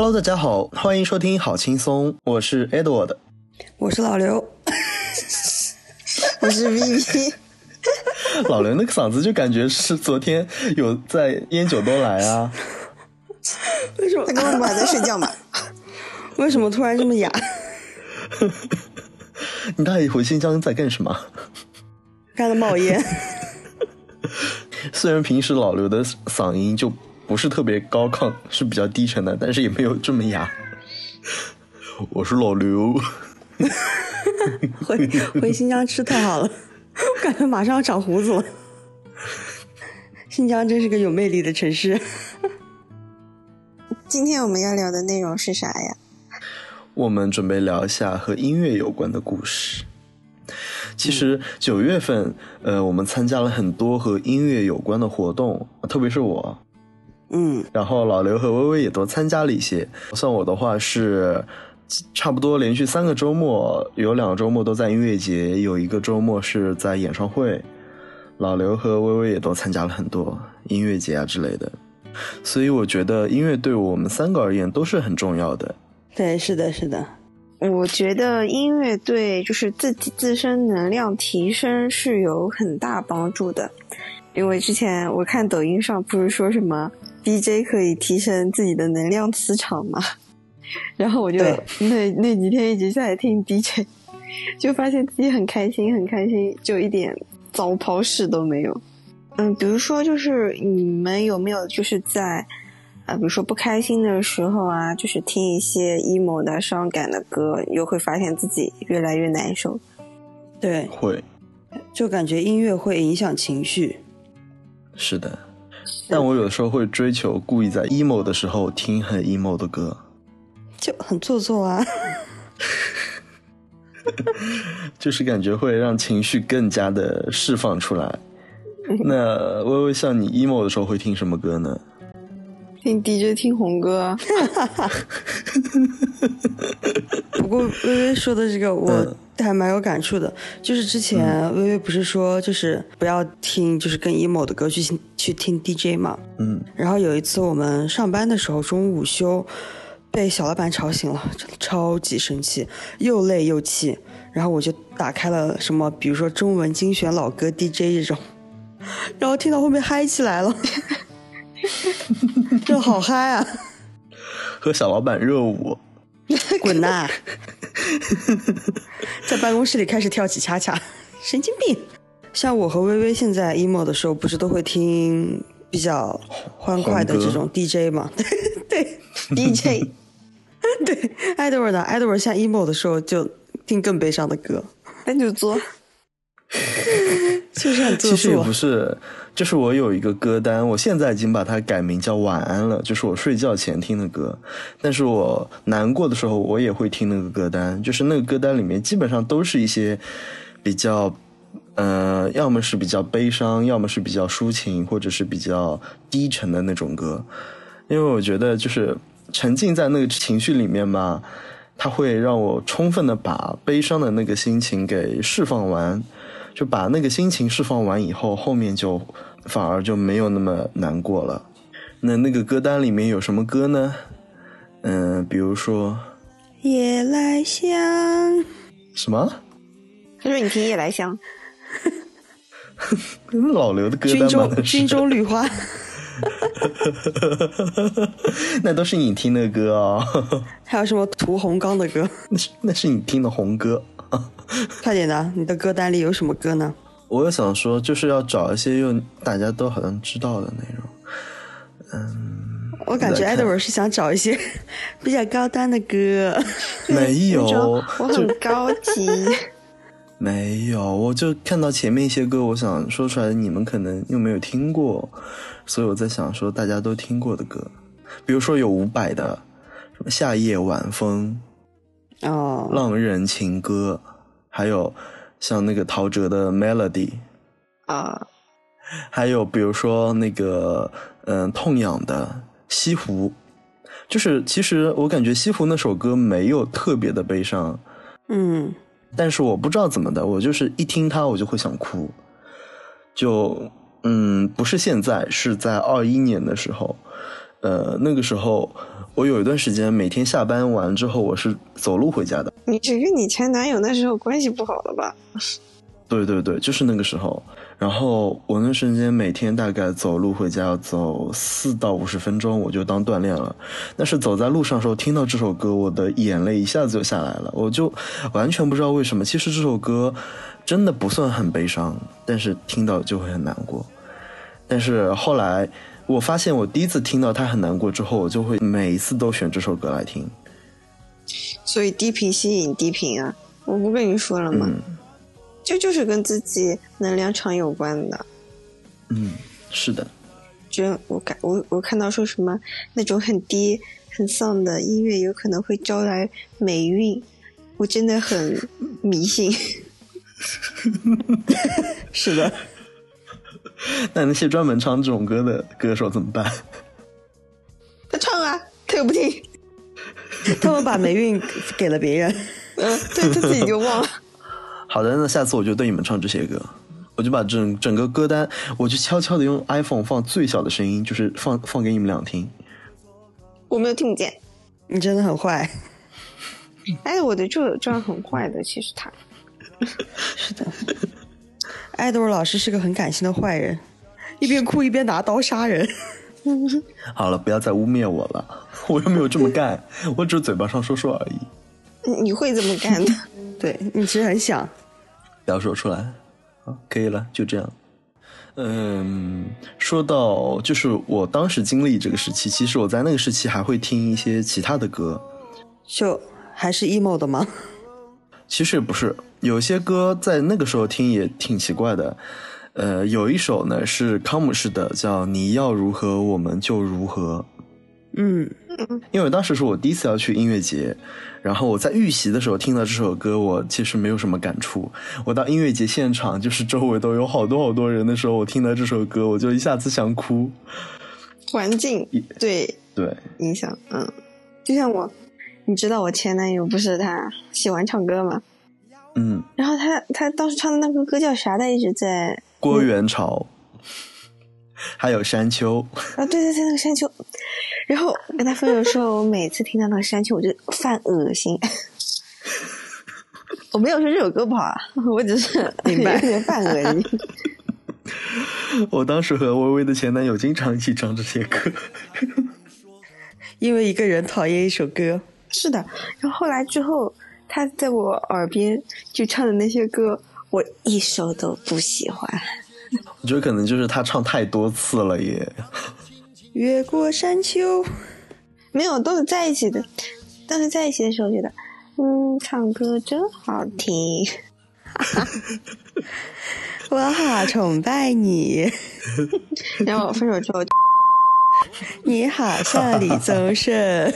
Hello，大家好，欢迎收听好轻松，我是 Edward，我是老刘，我是 Vivi。老刘那个嗓子就感觉是昨天有在烟酒都来啊。为什么？他根本不还在睡觉嘛？为什么突然这么哑？你大爷回新疆在干什么？干了冒烟。虽然平时老刘的嗓音就不是特别高亢，是比较低沉的，但是也没有这么哑。我是老刘。回回新疆吃太好了，我感觉马上要长胡子了。新疆真是个有魅力的城市。今天我们要聊的内容是啥呀？我们准备聊一下和音乐有关的故事。其实九月份，呃，我们参加了很多和音乐有关的活动，特别是我，嗯，然后老刘和微微也都参加了一些。算我的话是，差不多连续三个周末，有两个周末都在音乐节，有一个周末是在演唱会。老刘和微微也都参加了很多音乐节啊之类的，所以我觉得音乐对我们三个而言都是很重要的。对，是的，是的。我觉得音乐对就是自己自身能量提升是有很大帮助的，因为之前我看抖音上不是说什么 DJ 可以提升自己的能量磁场嘛，然后我就那那几天一直在听 DJ，就发现自己很开心，很开心，就一点糟粕事都没有。嗯，比如说就是你们有没有就是在。啊，比如说不开心的时候啊，就是听一些 emo 的伤感的歌，又会发现自己越来越难受。对，会，就感觉音乐会影响情绪。是的，但我有的时候会追求故意在 emo 的时候听很 emo 的歌，就很做作啊。就是感觉会让情绪更加的释放出来。那微微像你 emo 的时候会听什么歌呢？听 DJ 听红歌，不过微微说的这个我还蛮有感触的，就是之前微微不是说就是不要听就是更 emo 的歌去去听 DJ 嘛，嗯，然后有一次我们上班的时候中午午休被小老板吵醒了，真的超级生气，又累又气，然后我就打开了什么比如说中文精选老歌 DJ 这种，然后听到后面嗨起来了。这好嗨啊！和小老板热舞，滚呐！在办公室里开始跳起恰恰，神经病！像我和微微现在 emo 的时候，不是都会听比较欢快的这种 DJ 吗？对，DJ，对，Edward 呢？Edward 像 emo 的时候就听更悲伤的歌，那就做。就是很做作。其实也不是，就是我有一个歌单，我现在已经把它改名叫晚安了，就是我睡觉前听的歌。但是我难过的时候，我也会听那个歌单，就是那个歌单里面基本上都是一些比较，呃，要么是比较悲伤，要么是比较抒情，或者是比较低沉的那种歌。因为我觉得，就是沉浸在那个情绪里面嘛，它会让我充分的把悲伤的那个心情给释放完。就把那个心情释放完以后，后面就反而就没有那么难过了。那那个歌单里面有什么歌呢？嗯，比如说《夜来香》。什么？他说你听《夜来香》。老刘的歌单吗？军中绿花。那都是你听的歌哦。还有什么屠洪刚的歌？那是那是你听的红歌。快点的，你的歌单里有什么歌呢？我想说，就是要找一些又大家都好像知道的内容。嗯，我感觉 Edward 是想找一些 比较高端的歌。没有，我很高级。没有，我就看到前面一些歌，我想说出来，你们可能又没有听过，所以我在想说大家都听过的歌，比如说有伍佰的什么《夏夜晚风》。哦，浪人情歌，还有像那个陶喆的 Melody 啊，还有比如说那个嗯痛痒的西湖，就是其实我感觉西湖那首歌没有特别的悲伤，嗯，但是我不知道怎么的，我就是一听它我就会想哭，就嗯不是现在，是在二一年的时候。呃，那个时候我有一段时间每天下班完之后，我是走路回家的。你是跟你前男友那时候关系不好了吧？对对对，就是那个时候。然后我那瞬间每天大概走路回家要走四到五十分钟，我就当锻炼了。但是走在路上的时候听到这首歌，我的眼泪一下子就下来了，我就完全不知道为什么。其实这首歌真的不算很悲伤，但是听到就会很难过。但是后来我发现，我第一次听到他很难过之后，我就会每一次都选这首歌来听。所以低频吸引低频啊！我不跟你说了吗？嗯这就是跟自己能量场有关的。嗯，是的。就我感我我看到说什么那种很低很丧的音乐有可能会招来霉运，我真的很迷信。是的，那那些专门唱这种歌的歌手怎么办？他唱啊，他又不听。他们把霉运给了别人。嗯，对他自己就忘了。好的，那下次我就对你们唱这些歌，我就把整整个歌单，我就悄悄的用 iPhone 放最小的声音，就是放放给你们俩听。我没有听不见。你真的很坏。哎，我的这这样很坏的，其实他。是的，爱豆老师是个很感性的坏人，一边哭一边拿刀杀人。好了，不要再污蔑我了，我又没有这么干，我只是嘴巴上说说而已。你会这么干的？对你其实很想，不要说出来，好，可以了，就这样。嗯，说到就是我当时经历这个时期，其实我在那个时期还会听一些其他的歌，就还是 emo 的吗？其实也不是，有些歌在那个时候听也挺奇怪的。呃，有一首呢是康姆士的，叫《你要如何我们就如何》。嗯，因为当时是我第一次要去音乐节，然后我在预习的时候听到这首歌，我其实没有什么感触。我到音乐节现场，就是周围都有好多好多人的时候，我听到这首歌，我就一下子想哭。环境对对影响，嗯，就像我，你知道我前男友不是他喜欢唱歌吗？嗯，然后他他当时唱的那个歌叫啥？他一直在郭元潮，还有山丘啊，对对对，那个山丘。然后跟他分手的时候，我每次听到那个山丘，我就犯恶心。我没有说这首歌不好啊，我只是明白有点犯恶心。我当时和微微的前男友经常一起唱这些歌。因为一个人讨厌一首歌，是的，然后后来之后，他在我耳边就唱的那些歌，我一首都不喜欢。我觉得可能就是他唱太多次了也。越过山丘。没有，都是在一起的。当时在一起的时候觉得，嗯，唱歌真好听。我好崇拜你，然后分手之后，你好像李宗盛。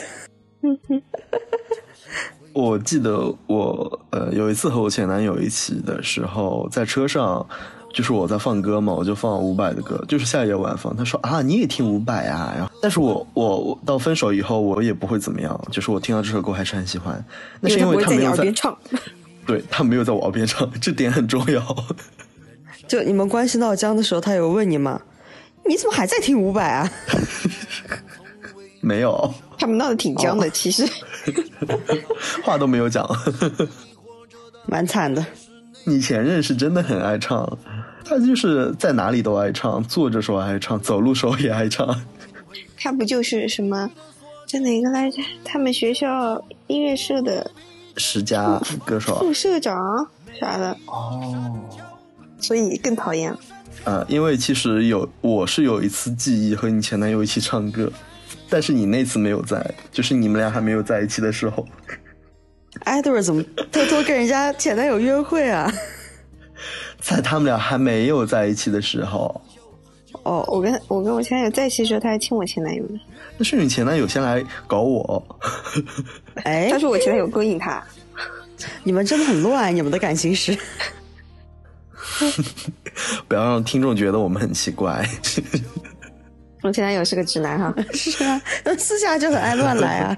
我记得我呃有一次和我前男友一起的时候，在车上，就是我在放歌嘛，我就放伍佰的歌，就是夏夜晚风。他说啊，你也听伍佰啊？然后，但是我我我到分手以后，我也不会怎么样，就是我听到这首歌还是很喜欢。那是因为他没有在，耳边唱。对他没有在我耳边唱，这点很重要。就你们关系闹僵的时候，他有问你吗？你怎么还在听伍佰啊？没有，他们闹得挺僵的，其实。话都没有讲。蛮惨的。你前任是真的很爱唱，他就是在哪里都爱唱，坐着时候爱唱，走路时候也爱唱。他不就是什么，在哪个来着？他们学校音乐社的十佳歌手副社长啥的，哦，所以更讨厌啊。呃，因为其实有我是有一次记忆和你前男友一起唱歌，但是你那次没有在，就是你们俩还没有在一起的时候。Edward 怎么偷偷跟人家前男友约会啊？在他们俩还没有在一起的时候，哦，我跟我跟我前男友在一起的时候，他还亲我前男友呢。那是你前男友先来搞我。哎 他，说我前男友勾引他，你们真的很乱，你们的感情史。不要让听众觉得我们很奇怪。我前男友是个直男哈。是啊，那私下就很爱乱来啊。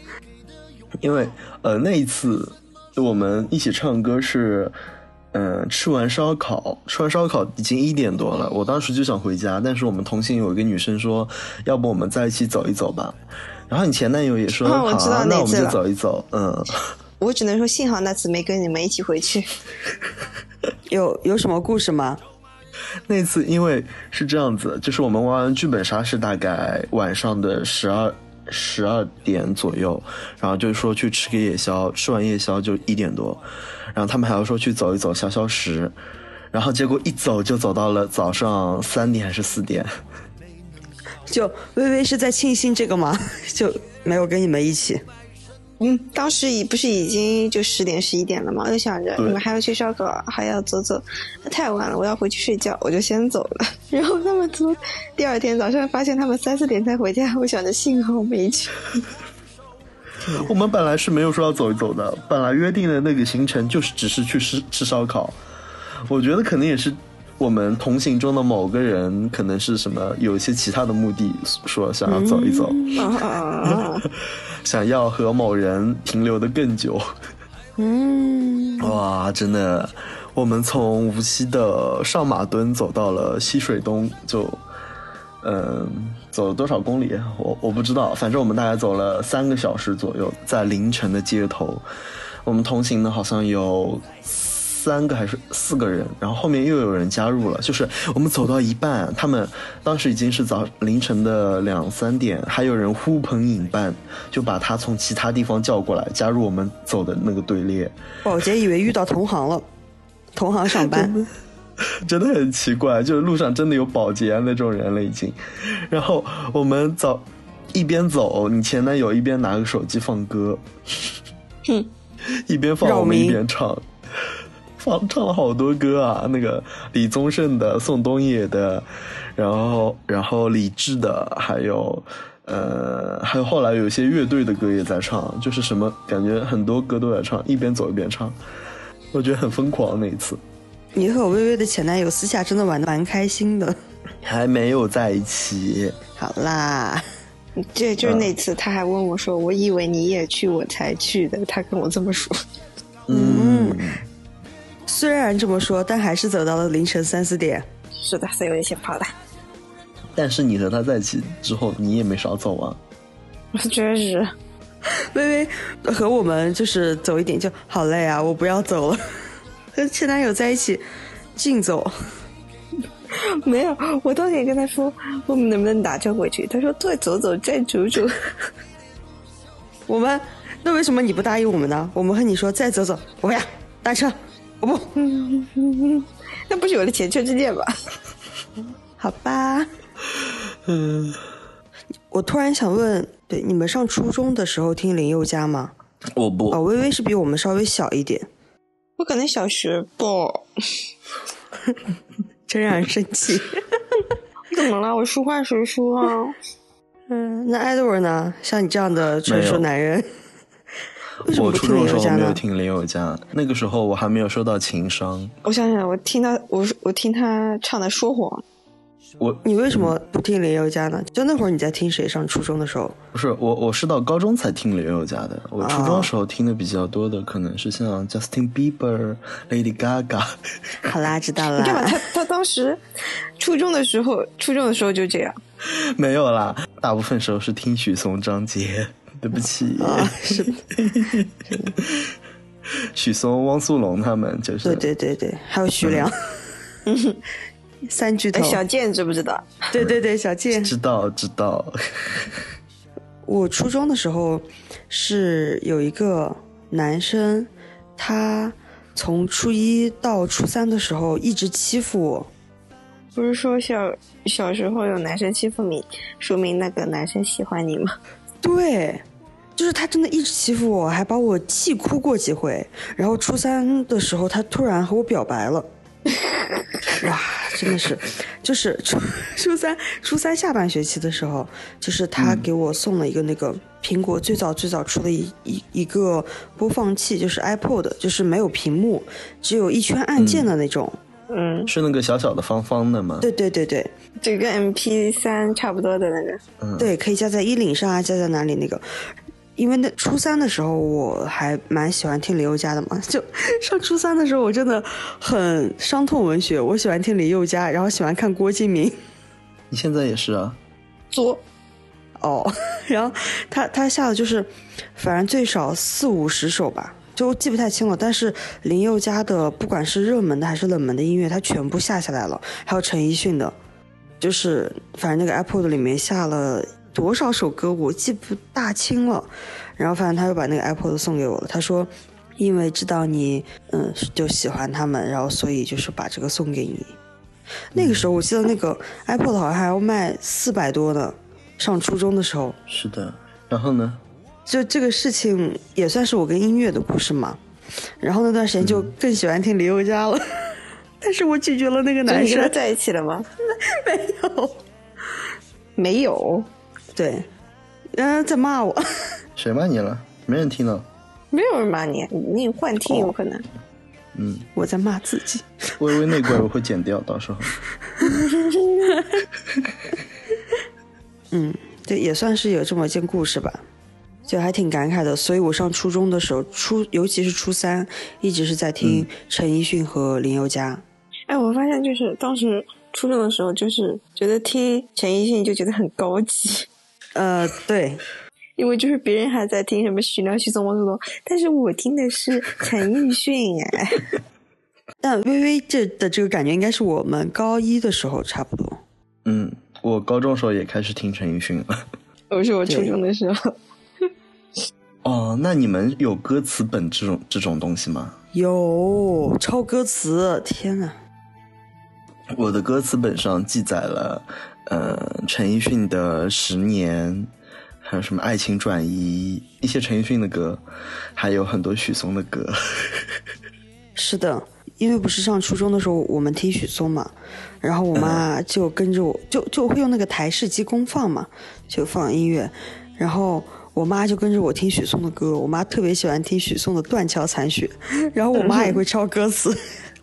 因为呃那一次我们一起唱歌是嗯，吃完烧烤，吃完烧烤已经一点多了，我当时就想回家，但是我们同行有一个女生说，要不我们在一起走一走吧。然后你前男友也说，哦我知道好啊，那我们就走一走。嗯，我只能说幸好那次没跟你们一起回去。有有什么故事吗？那次因为是这样子，就是我们玩完剧本杀是大概晚上的十二十二点左右，然后就说去吃个夜宵，吃完夜宵就一点多，然后他们还要说去走一走消消食，然后结果一走就走到了早上三点还是四点，就微微是在庆幸这个吗？就没有跟你们一起。嗯，当时已不是已经就十点十一点了嘛，我就想着对你们还要去烧烤，还要走走，那太晚了，我要回去睡觉，我就先走了。然后他们从第二天早上发现他们三四点才回家，我想着幸好没去。我们本来是没有说要走一走的，本来约定的那个行程就是只是去吃吃烧烤。我觉得可能也是我们同行中的某个人，可能是什么有一些其他的目的，说想要走一走，啊，想要和某人停留的更久。嗯，哇，真的，我们从无锡的上马墩走到了西水东，就，嗯，走了多少公里？我我不知道，反正我们大概走了三个小时左右，在凌晨的街头。我们同行的好像有三个还是四个人，然后后面又有人加入了。就是我们走到一半，他们当时已经是早凌晨的两三点，还有人呼朋引伴，就把他从其他地方叫过来，加入我们走的那个队列。保洁以为遇到同行了，同行上班。真的很奇怪，就是路上真的有保洁啊那种人了已经。然后我们走，一边走，你前男友一边拿个手机放歌，哼，一边放扰我们一边唱，放唱了好多歌啊，那个李宗盛的、宋冬野的，然后然后李志的，还有。呃，还有后来有些乐队的歌也在唱，就是什么感觉很多歌都在唱，一边走一边唱，我觉得很疯狂那一次。你和我微微的前男友私下真的玩的蛮开心的。还没有在一起，好啦，这就是那次他还问我说：“我以为你也去，我才去的。”他跟我这么说。嗯，虽然这么说，但还是走到了凌晨三四点。是的，所以我就先跑了。但是你和他在一起之后，你也没少走啊。确实，微微和我们就是走一点就好累啊，我不要走了。和前男友在一起，竞走。没有。我当时也跟他说，我们能不能打车回去？他说：“再走走，再走走。我们那为什么你不答应我们呢？我们和你说再走走，我不要打车，我不。”那不是我的前车之鉴吧？好吧。嗯，我突然想问，对你们上初中的时候听林宥嘉吗？我不，哦，微微是比我们稍微小一点，我可能小学吧。真让人生气。怎么了？我说话谁说啊。嗯，那 Edward 呢？像你这样的成熟男人，为什么我初中的时候？没有听林宥嘉，那个时候我还没有受到情伤。我想想，我听他，我我听他唱的《说谎》，我你为什么不听林宥嘉呢？就那会儿你在听谁？上初中的时候，不是我，我是到高中才听林宥嘉的。我初中哦的时候听的比较多的，可能是像 Justin Bieber、Lady Gaga。好啦，知道 你干嘛，他他当时初中的时候，初中的时候就这样。没有啦，大部分时候是听许嵩、张杰。对不起，啊，是的，许嵩、汪苏泷他们就是。对对对对，还有徐良，三巨头哎，。小健知不知道？对对对，小健。知道知道。我初中的时候是有一个男生，他从初一到初三的时候一直欺负我。不是说小小时候有男生欺负你，说明那个男生喜欢你吗？对，就是他真的一直欺负我，还把我气哭过几回。然后初三的时候，他突然和我表白了。哇，真的是，就是初初三初三下半学期的时候，就是他给我送了一个那个苹果最早最早出的一一一个播放器，就是 iPod，就是没有屏幕，只有一圈按键的那种。嗯，是那个小小的方方的吗？对对对对就跟 MP 三差不多的那个。对，可以加在衣领上啊，加在哪里那个。因为那初三的时候我还蛮喜欢听林宥嘉的嘛，就 上初三的时候我真的很伤痛文学，我喜欢听林宥嘉，然后喜欢看郭敬明。你现在也是啊？作哦，然后他他下的就是，反正最少四五十首吧，就记不太清了。但是林宥嘉的不管是热门的还是冷门的音乐，他全部下下来了。还有陈奕迅的，就是反正那个 iPod 里面下了多少首歌，我记不大清了。然后反正他又把那个 iPod 送给我了，他说。因为知道你，嗯，就喜欢他们，然后所以就是把这个送给你。那个时候我记得那个 iPod 好像还要卖四百多呢。上初中的时候，是的。然后呢？就这个事情也算是我跟音乐的故事嘛。然后那段时间就更喜欢听林宥嘉了，但是我拒绝了那个男生。跟他在一起了吗？没有，没有。对，嗯，在骂我。谁骂你了？没人听到。没有人骂你，你幻听有可能。嗯，我在骂自己。微微那块我会剪掉，到时候。嗯，对，也算是有这么一件故事吧，就还挺感慨的。所以我上初中的时候，初尤其是初三，一直是在听陈奕迅和林宥嘉。哎，我发现就是当时初中的时候，就是觉得听陈奕迅就觉得很高级。呃，对，因为就是别人还在听什么徐良、许嵩、王祖蓝，但是我听的是陈奕迅哎。但微微这的这个感觉，应该是我们高一的时候差不多。嗯。我高中时候也开始听陈奕迅了，我 是我初中的时候。哦，那你们有歌词本这种这种东西吗？有抄歌词，天呐。我的歌词本上记载了，呃，陈奕迅的《十年》，还有什么《爱情转移》，一些陈奕迅的歌，还有很多许嵩的歌。是的。因为不是上初中的时候，我们听许嵩嘛，然后我妈就跟着我，就就会用那个台式机公放嘛，就放音乐，然后我妈就跟着我听许嵩的歌。我妈特别喜欢听许嵩的《断桥残雪》，然后我妈也会抄歌词。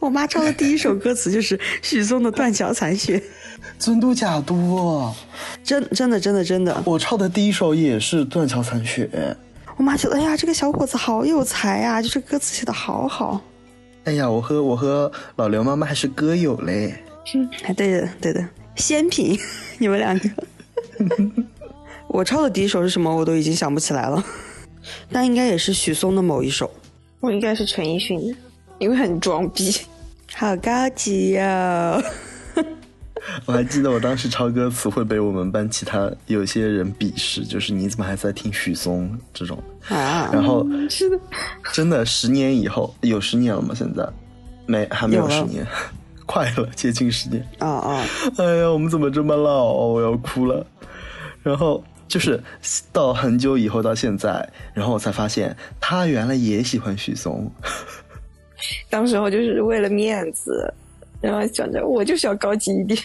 我妈抄的第一首歌词就是许嵩的《断桥残雪》。尊嘟假嘟？真真的真的真的。我唱的第一首也是《断桥残雪》。我妈觉得，哎呀，这个小伙子好有才啊，就是歌词写的好好。哎呀，我和我和老刘妈妈还是歌友嘞。嗯，对的对的，仙品，你们两个。我抄的第一首是什么，我都已经想不起来了，但应该也是许嵩的某一首。我应该是陈奕迅的，因为很装逼，好高级哦。我还记得我当时抄歌词会被我们班其他有些人鄙视，就是你怎么还在听许嵩这种啊？然后是的，真的十年以后有十年了吗？现在没还没有十年，快了，接近十年。哦哦！哎呀，我们怎么这么老？我要哭了。然后就是到很久以后到现在，然后我才发现他原来也喜欢许嵩。当时候就是为了面子。然后想着我就是要高级一点。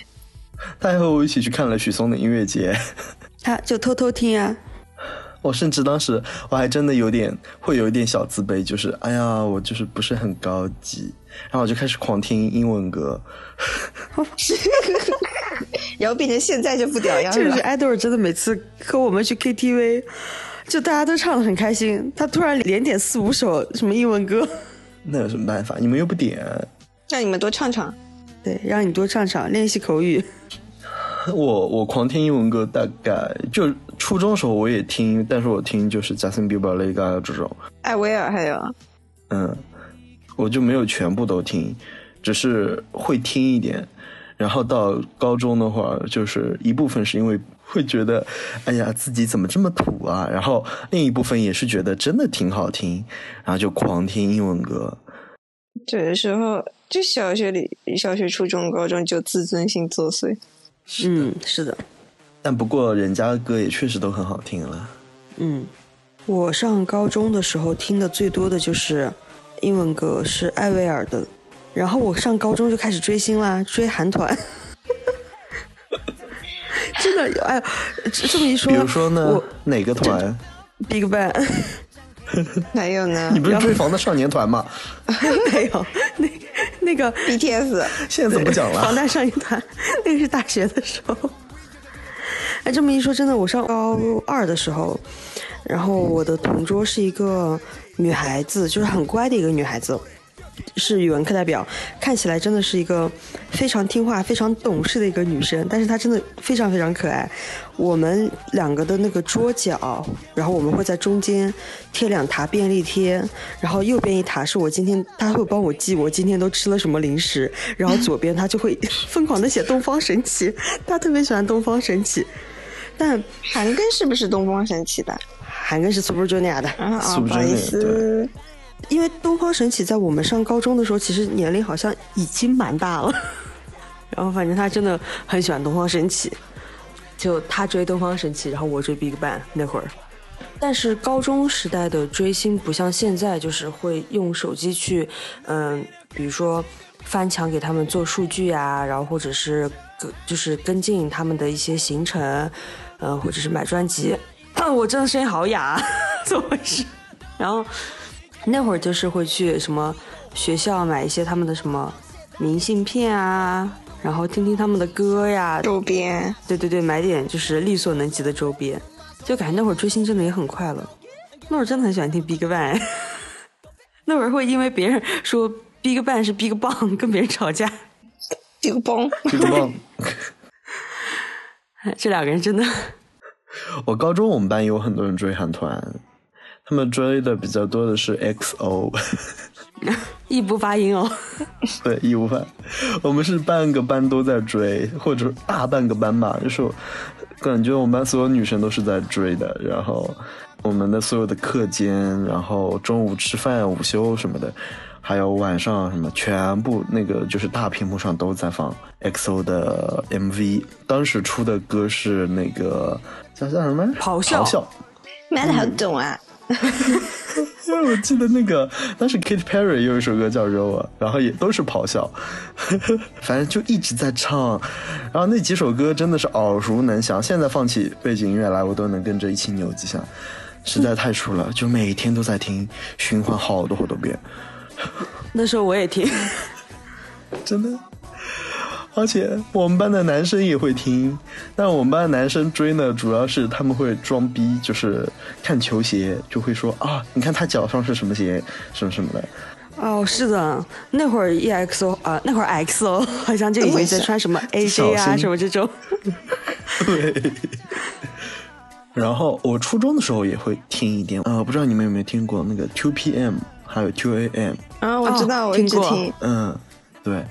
他还和我一起去看了许嵩的音乐节，他就偷偷听啊。我甚至当时我还真的有点会有一点小自卑，就是哎呀，我就是不是很高级。然后我就开始狂听英文歌，然后变成现在这副屌样。就是爱豆儿真的每次和我们去 KTV，就大家都唱的很开心，他突然连点四五首什么英文歌，那有什么办法？你们又不点。让你们多唱唱，对，让你多唱唱，练习口语。我我狂听英文歌，大概就初中时候我也听，但是我听就是 Justin Bieber、Lady Gaga 这种。艾薇儿还有，嗯，我就没有全部都听，只是会听一点。然后到高中的话，就是一部分是因为会觉得，哎呀，自己怎么这么土啊？然后另一部分也是觉得真的挺好听，然后就狂听英文歌。有的时候。就小学里，小学、初中、高中就自尊心作祟。嗯，是的。但不过人家的歌也确实都很好听了。嗯，我上高中的时候听的最多的就是英文歌，是艾薇儿的。然后我上高中就开始追星啦，追韩团。真的，哎，这么一说，比如说呢，哪个团？Big Bang。还有呢？你不是追防弹少年团吗？没有，那。那个 BTS 现在怎么不讲了？防弹少年团，那个是大学的时候。哎，这么一说，真的，我上高二的时候，然后我的同桌是一个女孩子，就是很乖的一个女孩子，是语文课代表，看起来真的是一个非常听话、非常懂事的一个女生，但是她真的非常非常可爱。我们两个的那个桌角，然后我们会在中间贴两沓便利贴，然后右边一沓是我今天，她会帮我记我今天都吃了什么零食，然后左边她就会疯狂的写东方神起，她特别喜欢东方神起，但韩庚是不是东方神起的？韩庚是 Super Junior 的。啊啊，不好意思，因为东方神起在我们上高中的时候，其实年龄好像已经蛮大了。然后反正他真的很喜欢东方神起，就他追东方神起，然后我追 Big Bang 那会儿。但是高中时代的追星不像现在，就是会用手机去，嗯、比如说翻墙给他们做数据啊，然后或者是跟就是跟进他们的一些行程，嗯、或者是买专辑。我真的声音好哑，怎么回事？然后那会儿就是会去什么学校买一些他们的什么明信片啊，然后听听他们的歌呀，周边对对对，买点就是力所能及的周边，就感觉那会儿追星真的也很快乐。那会儿真的很喜欢听 BigBang，那会儿会因为别人说 BigBang 是 BigBang 跟别人吵架，BigBang，BigBang。这两个人真的我高中我们班有很多人追韩团，他们追的比较多的是 XO，一不发音哦。对，义务班。我们是半个班都在追，或者大半个班吧，就是感觉我们班所有女生都是在追的。然后我们的所有的课间，然后中午吃饭、午休什么的，还有晚上什么，全部那个就是大屏幕上都在放 XO 的 MV。当时出的歌是那个叫叫什么？咆哮咆哮。买的好懂啊！因为我记得那个当时 Katy Perry 有一首歌叫《Roll》，然后也都是咆哮，反正就一直在唱，然后那几首歌真的是耳熟能详，现在放起背景音乐来，我都能跟着一起扭几下，实在太熟了，就每天都在听，循环好多好多遍，那时候我也听，真的。而且我们班的男生也会听，但我们班的男生追呢，主要是他们会装逼，就是看球鞋就会说啊，你看他脚上是什么鞋，什么什么的。哦，是的，那会儿 EXO 啊、那会儿 XO 好像就已经在穿什么 AJ 啊什么这种。对。然后我初中的时候也会听一点，呃，不知道你们有没有听过那个 Two PM，还有 Two AM，啊，我知道，哦我一直听过听。嗯，对，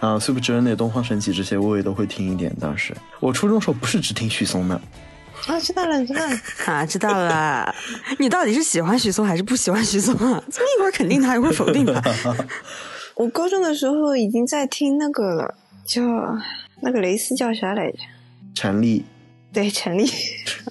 然后 Super Junior、东方神起这些我也都会听一点。当时我初中时候不是只听许嵩的，啊，知道了，知道了。啊，知道了。你到底是喜欢许嵩还是不喜欢许嵩啊？这 么一会儿肯定他，一会儿否定他。我高中的时候已经在听那个了，叫那个蕾丝叫啥来着？陈粒。对，陈粒。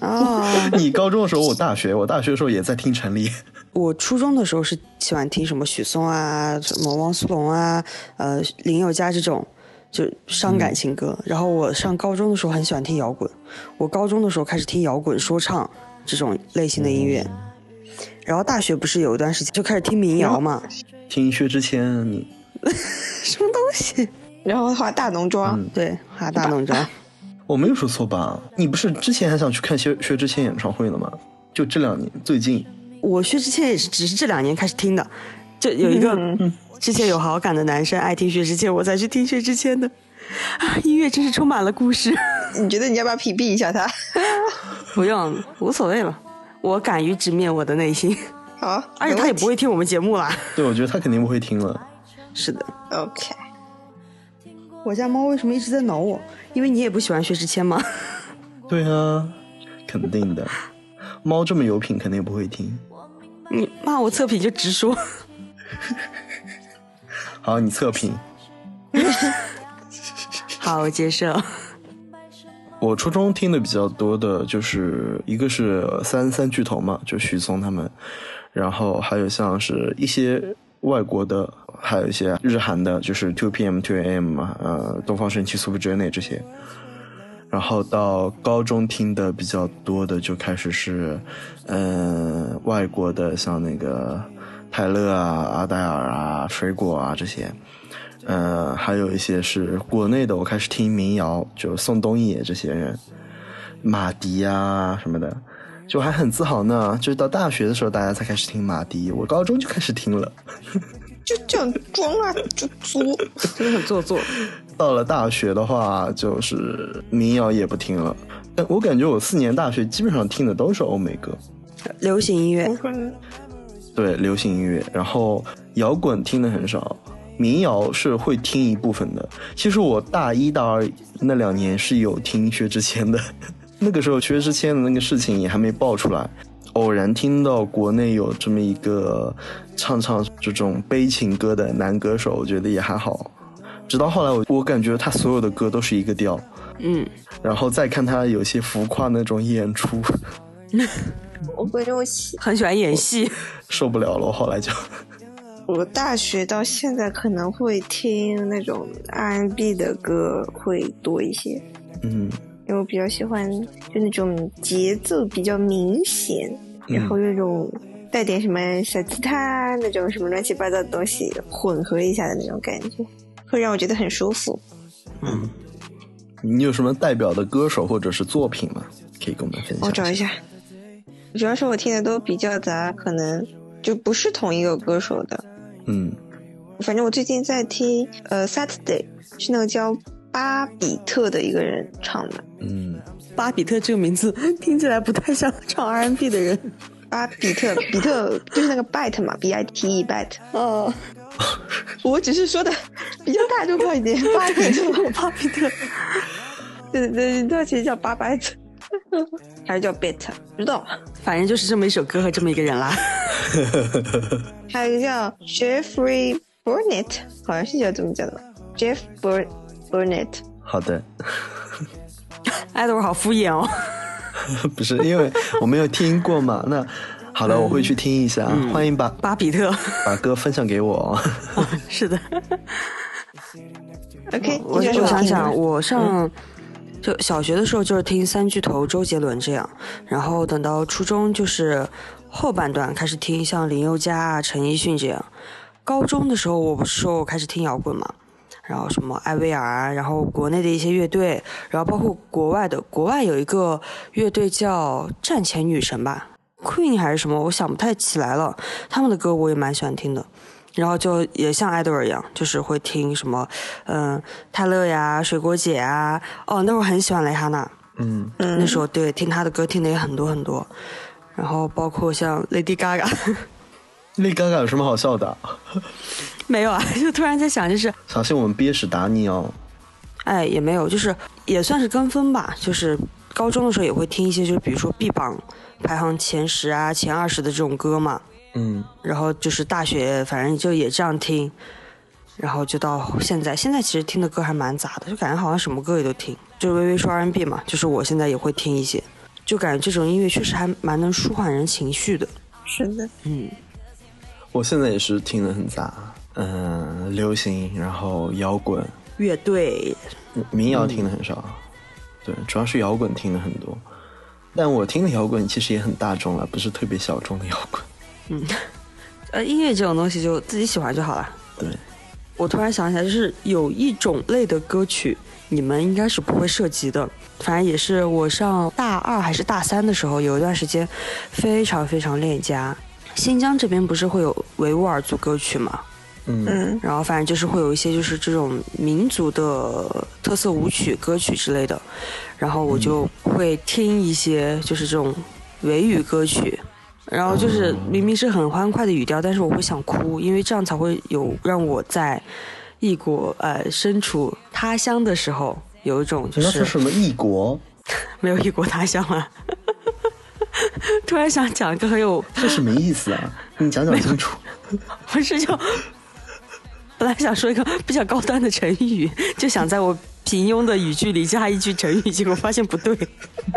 哦，你高中的时候，我大学，我大学的时候也在听陈粒。我初中的时候是喜欢听什么许嵩啊，什么汪苏泷啊，呃，林宥嘉这种。就伤感情歌，然后我上高中的时候很喜欢听摇滚，我高中的时候开始听摇滚说唱这种类型的音乐，然后大学不是有一段时间就开始听民谣嘛，听薛之谦，你 什么东西？然后画大浓妆，嗯对，画大浓妆。我没有说错吧？你不是之前还想去看薛薛之谦演唱会了吗？就这两年，最近我薛之谦也是只是这两年开始听的，就有一个之前有好感的男生爱听薛之谦，我才去听薛之谦的。啊，音乐真是充满了故事。你觉得你要不要屏蔽一下他？不用，无所谓了，我敢于直面我的内心，好，而且他也不会听我们节目啦。对我觉得他肯定不会听了。是的，OK。我家猫为什么一直在挠我？因为你也不喜欢薛之谦吗？对啊，肯定的。猫这么有品，肯定不会听。你骂我测评就直说。好，你测评。好，我接受。我初中听的比较多的就是一个是三三巨头嘛，就许嵩他们，然后还有像是一些外国的，还有一些日韩的，就是 Two PM、Two AM 嘛，呃，东方神起、Super Junior 这些。然后到高中听的比较多的就开始是，嗯、外国的像那个泰勒啊、阿黛尔啊、水果啊这些。呃，还有一些是国内的，我开始听民谣，就宋冬野这些人，马迪啊什么的，就还很自豪呢。就是到大学的时候，大家才开始听马迪，我高中就开始听了。就这样装啊，就作，真的很做作。到了大学的话，就是民谣也不听了。但我感觉我四年大学基本上听的都是欧美歌，流行音乐，对流行音乐，然后摇滚听的很少，民谣是会听一部分的。其实我大一、大二那两年是有听薛之谦的，那个时候薛之谦的那个事情也还没爆出来，偶然听到国内有这么一个唱唱这种悲情歌的男歌手，我觉得也还好。直到后来我我感觉他所有的歌都是一个调，嗯，然后再看他有些浮夸那种演出，我感觉我喜很喜欢演戏。受不了了。我后来就，我大学到现在可能会听那种 R&B 的歌会多一些，嗯，因为我比较喜欢就那种节奏比较明显，然后那种带点什么小吉他那种什么乱七八糟的东西混合一下的那种感觉，会让我觉得很舒服。嗯你有什么代表的歌手或者是作品吗？可以跟我们分享。我找一下，主要是我听的都比较杂，可能就不是同一个歌手的。嗯，反正我最近在听呃 Saturday，是那个叫巴比特的一个人唱的。嗯，巴比特这个名字 听起来不太像唱 R&B 的人。巴比特，比特就是那个 bite 嘛，B I T E bite。哦，我只是说的比较大众化一点，巴比特，巴比特，对对对，它其实叫巴拜特，还是叫 bit，不知道。反正就是这么一首歌和这么一个人啦。还有一个叫 Jeffrey Burnett，好像是叫这么叫的吧，Jeff Bur Burnett。好的，爱豆好敷衍哦。不是因为我没有听过嘛。那好的，我会去听一下。欢迎把巴比特，把歌分享给我。是的。OK，我想想，我上就小学的时候就是听三巨头、周杰伦这样，然后等到初中就是后半段开始听像林宥嘉啊、陈奕迅这样。高中的时候，我不是说我开始听摇滚嘛，然后什么艾薇儿，然后国内的一些乐队，然后包括国外的，国外有一个乐队叫战前女神吧，Queen 还是什么，我想不太起来了。他们的歌我也蛮喜欢听的。然后就也像爱豆儿一样，就是会听什么，嗯、泰勒呀、水果姐啊，哦，那会儿很喜欢蕾哈娜，嗯，那时候对听她的歌听的也很多很多，然后包括像 Lady Gaga。Lady Gaga 有什么好笑的？没有啊，就突然在想，就是小心我们憋屎打你哦。哎，也没有，就是也算是跟风吧。就是高中的时候也会听一些，就是比如说 B 榜排行前十啊、前二十的这种歌嘛。嗯，然后就是大学，反正就也这样听，然后就到现在。现在其实听的歌还蛮杂的，就感觉好像什么歌也都听。就是微微说 R&B 嘛，就是我现在也会听一些，就感觉这种音乐确实还蛮能舒缓人情绪的。是的，嗯，我现在也是听的很杂，嗯，流行，然后摇滚，乐队民谣听的很少，对，主要是摇滚听的很多。但我听的摇滚其实也很大众了，不是特别小众的摇滚。嗯呃，音乐这种东西就自己喜欢就好了。对，我突然想起来，就是有一种类的歌曲，你们应该是不会涉及的。反正也是我上大二还是大三的时候，有一段时间非常非常恋家。新疆这边不是会有维吾尔族歌曲嘛？嗯嗯，然后反正就是会有一些就是这种民族的特色舞曲、歌曲之类的，然后我就会听一些就是这种维语歌曲，然后就是明明是很欢快的语调，但是我会想哭，因为这样才会有让我在异国呃身处他乡的时候有一种就是什么异国？没有异国他乡啊。突然想讲一个很有是什么意思啊？你讲讲清楚。不是就本来想说一个比较高端的成语，就想在我平庸的语句里加一句成语，结果发现不对。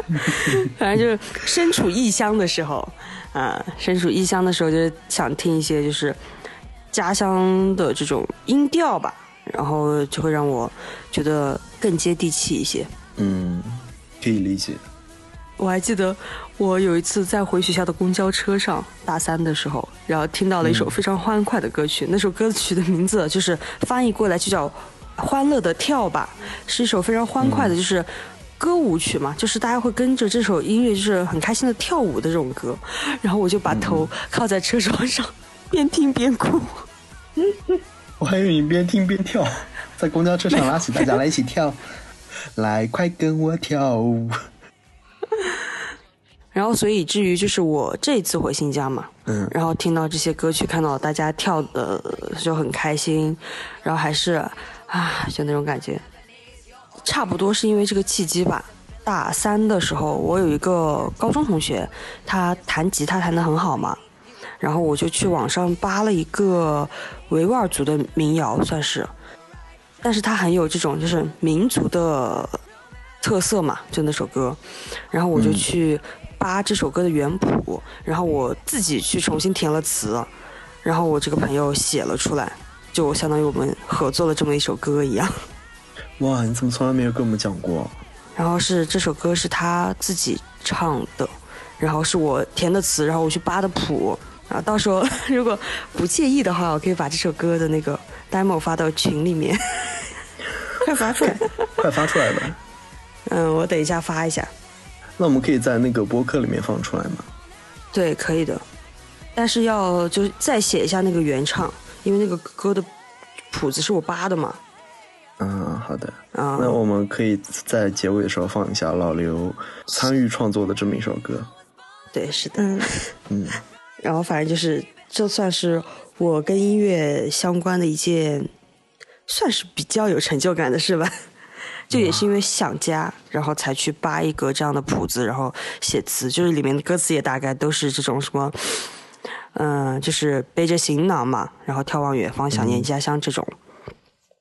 反正就是身处异乡的时候，啊、身处异乡的时候，就是想听一些就是家乡的这种音调吧，然后就会让我觉得更接地气一些。嗯，可以理解。我还记得我有一次在回学校的公交车上，大三的时候，然后听到了一首非常欢快的歌曲。那首歌曲的名字就是翻译过来就叫《欢乐的跳吧》，是一首非常欢快的，就是歌舞曲嘛，就是大家会跟着这首音乐，就是很开心的跳舞的这种歌。然后我就把头靠在车窗上，边听边哭。我还以为你边听边跳，在公交车上拉起大家来一起跳，来快跟我跳舞。然后，所以至于就是我这一次回新疆嘛，嗯然后听到这些歌曲，看到大家跳的就很开心，然后还是啊，就那种感觉。差不多是因为这个契机吧。大三的时候，我有一个高中同学，他弹吉他弹得很好嘛，然后我就去网上扒了一个维吾尔族的民谣，算是，但是他很有这种就是民族的特色嘛，就那首歌，然后我就去扒这首歌的原谱，然后我自己去重新填了词，然后我这个朋友写了出来，就相当于我们合作了这么一首歌一样。哇，你怎么从来没有跟我们讲过？然后是这首歌是他自己唱的，然后是我填的词，然后我去扒的谱。然后到时候 如果不介意的话，我可以把这首歌的那个 demo 发到群里面。快发出来！快发出来吧！嗯，我等一下发一下。那我们可以在那个播客里面放出来吗？对，可以的，但是要就是再写一下那个原唱，因为那个歌的谱子是我扒的嘛。嗯，好的。啊、那我们可以在结尾的时候放一下老刘参与创作的这么一首歌。对，是的。嗯，嗯，然后反正就是，这算是我跟音乐相关的一件，算是比较有成就感的事吧。就也是因为想家，然后才去扒一个这样的谱子，然后写词，就是里面的歌词也大概都是这种什么，嗯、就是背着行囊嘛，然后眺望远方，想念家乡这种。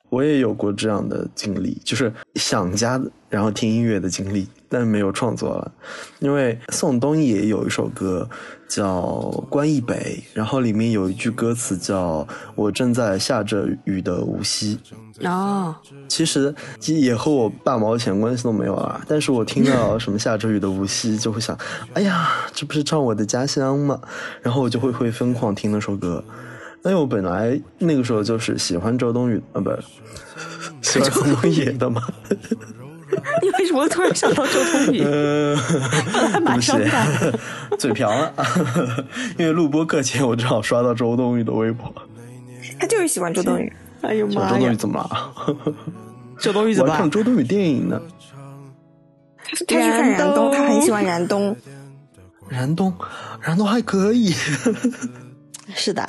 我也有过这样的经历，就是想家，然后听音乐的经历，但没有创作了。因为宋冬野有一首歌叫《关忆北》，然后里面有一句歌词叫“我正在下着雨的无锡”。哦，其实也和我半毛钱关系都没有啊。但是我听到什么下着雨的无锡，就会想，哎呀，这不是唱我的家乡吗？然后我就会会疯狂听那首歌。因为我本来那个时候就是喜欢周冬雨，啊，不，喜欢宋冬野的嘛。你为什么突然想到周冬雨？呃，他 马上对改。不起，嘴瓢了。因为录播课前，我正好刷到周冬雨的微博。他就是喜欢周冬雨。哎呦妈呀周冬雨！怎么了？周冬雨怎么了我看？周冬雨电影呢。他去看燃冬，他很喜欢燃冬。燃冬，燃冬还可以。是的，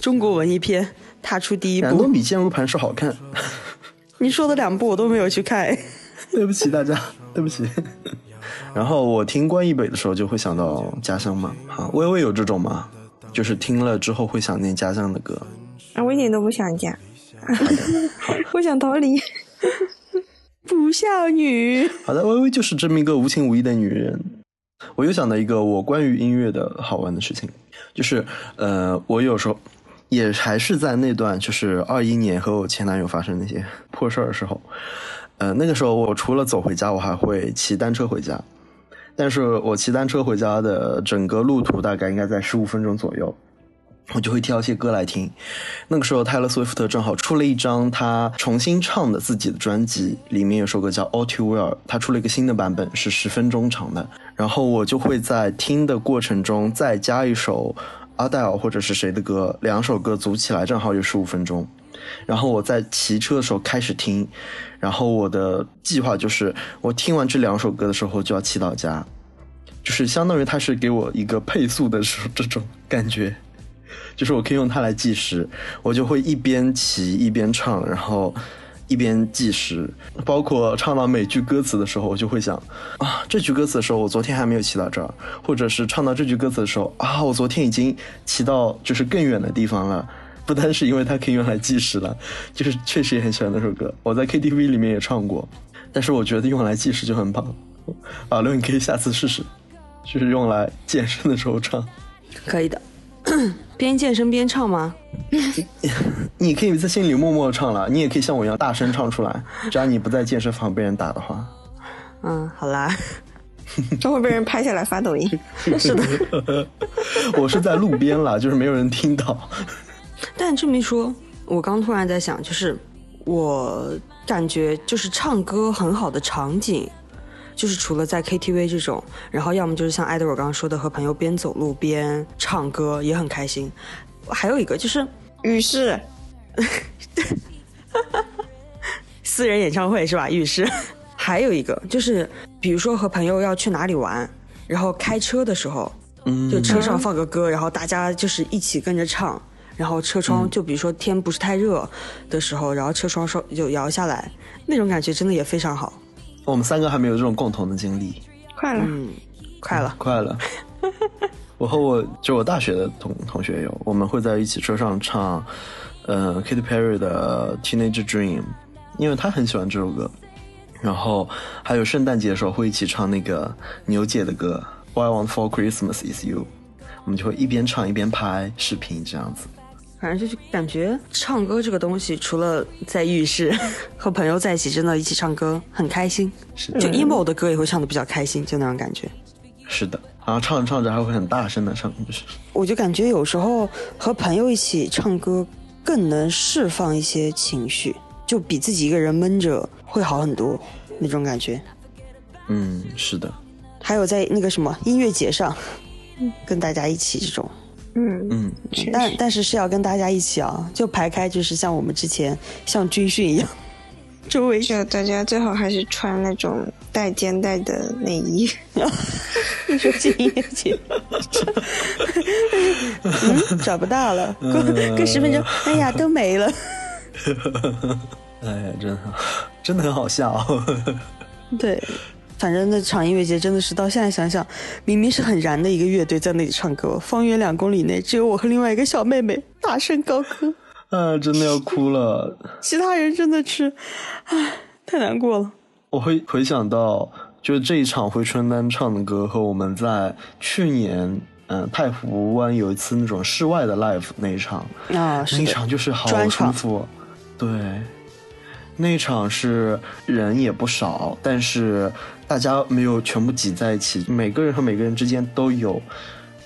中国文艺片踏出第一燃冬步。比坚如磐石好看。你说的两部我都没有去看。对不起大家，对不起。然后我听关一北的时候，就会想到家乡嘛。啊，微微有这种吗？就是听了之后会想念家乡的歌。啊，我一点都不想家，我想逃离。不孝女。好的，微微就是这么一个无情无义的女人。我又想到一个我关于音乐的好玩的事情，就是呃，我有时候也还是在那段就是二一年和我前男友发生那些破事儿的时候，呃，那个时候我除了走回家，我还会骑单车回家。但是我骑单车回家的整个路途大概应该在十五分钟左右，我就会挑一些歌来听。那个时候泰勒·斯威夫特正好出了一张他重新唱的自己的专辑，里面有首歌叫《All Too Well》，他出了一个新的版本，是十分钟长的。然后我就会在听的过程中再加一首阿黛尔或者是谁的歌，两首歌组起来正好有十五分钟。然后我在骑车的时候开始听，然后我的计划就是我听完这两首歌的时候就要骑到家，就是相当于它是给我一个配速的时候这种感觉，就是我可以用它来计时，我就会一边骑一边唱，然后一边计时，包括唱到每句歌词的时候，我就会想啊，这句歌词的时候我昨天还没有骑到这儿，或者是唱到这句歌词的时候啊，我昨天已经骑到就是更远的地方了。不单是因为它可以用来计时了，就是确实也很喜欢那首歌，我在 KTV 里面也唱过，但是我觉得用来计时就很棒。阿六，你可以下次试试，就是用来健身的时候唱。可以的，边健身边唱吗？你可以在心里默默唱了，你也可以像我一样大声唱出来，只要你不在健身房被人打的话。嗯，好啦，都会被人拍下来发抖音。是的。我是在路边啦，就是没有人听到。但这么一说，我刚突然在想，就是我感觉就是唱歌很好的场景，就是除了在 KTV 这种，然后要么就是像艾德我刚刚说的，和朋友边走路边唱歌也很开心。还有一个就是浴室，私人演唱会是吧？浴室。还有一个就是，比如说和朋友要去哪里玩，然后开车的时候，嗯，就车上放个歌，然后大家就是一起跟着唱，然后车窗就比如说天不是太热的时候，然后车窗稍就摇下来，那种感觉真的也非常好。我们三个还没有这种共同的经历，快了，嗯，快了，快了。我和我就我大学的同同学有，我们会在一起车上唱，呃，Katy Perry 的《Teenage Dream》，因为他很喜欢这首歌。然后还有圣诞节的时候会一起唱那个牛姐的歌《I Want for Christmas Is You》，我们就会一边唱一边拍视频这样子。反正就是感觉唱歌这个东西，除了在浴室 和朋友在一起，真的一起唱歌很开心。是就 emo 的歌也会唱的比较开心，就那种感觉。是的，然后唱着唱着还会很大声的唱，就是我就感觉有时候和朋友一起唱歌更能释放一些情绪，就比自己一个人闷着。会好很多，那种感觉。嗯，是的。还有在那个什么音乐节上，跟大家一起这种。嗯嗯。但但是是要跟大家一起啊，就排开，就是像我们之前像军训一样，周围就大家最好还是穿那种带肩带的内衣。你说进音乐节？嗯，找不到了，过过十分钟，哎呀，都没了。哎呀，真好，真的很好笑。对，反正那场音乐节真的是到现在想想，明明是很燃的一个乐队在那里唱歌，方圆两公里内只有我和另外一个小妹妹大声高歌，啊，真的要哭了。其他人真的是，唉，太难过了。我会回想到，就是这一场回春丹唱的歌和我们在去年，嗯，太湖湾有一次那种室外的 live 那一场，啊，那一场就是好舒服，对。那场是人也不少，但是大家没有全部挤在一起，每个人和每个人之间都有，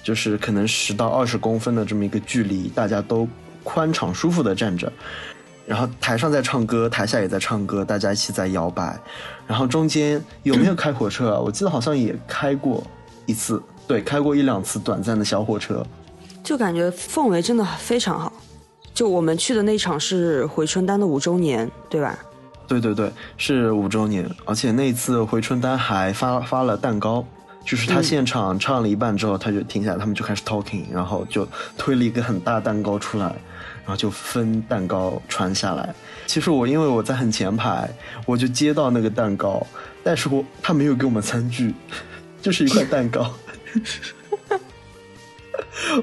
就是可能十到二十公分的这么一个距离，大家都宽敞舒服的站着，然后台上在唱歌，台下也在唱歌，大家一起在摇摆，然后中间有没有开火车啊？我记得好像也开过一次，对，开过一两次短暂的小火车，就感觉氛围真的非常好。就我们去的那场是回春丹的五周年，对吧？对对对，是五周年，而且那次回春丹还发发了蛋糕，就是他现场唱了一半之后，他就停下来，他们就开始 talking，然后就推了一个很大蛋糕出来，然后就分蛋糕传下来。其实我因为我在很前排，我就接到那个蛋糕，但是我他没有给我们餐具，就是一块蛋糕。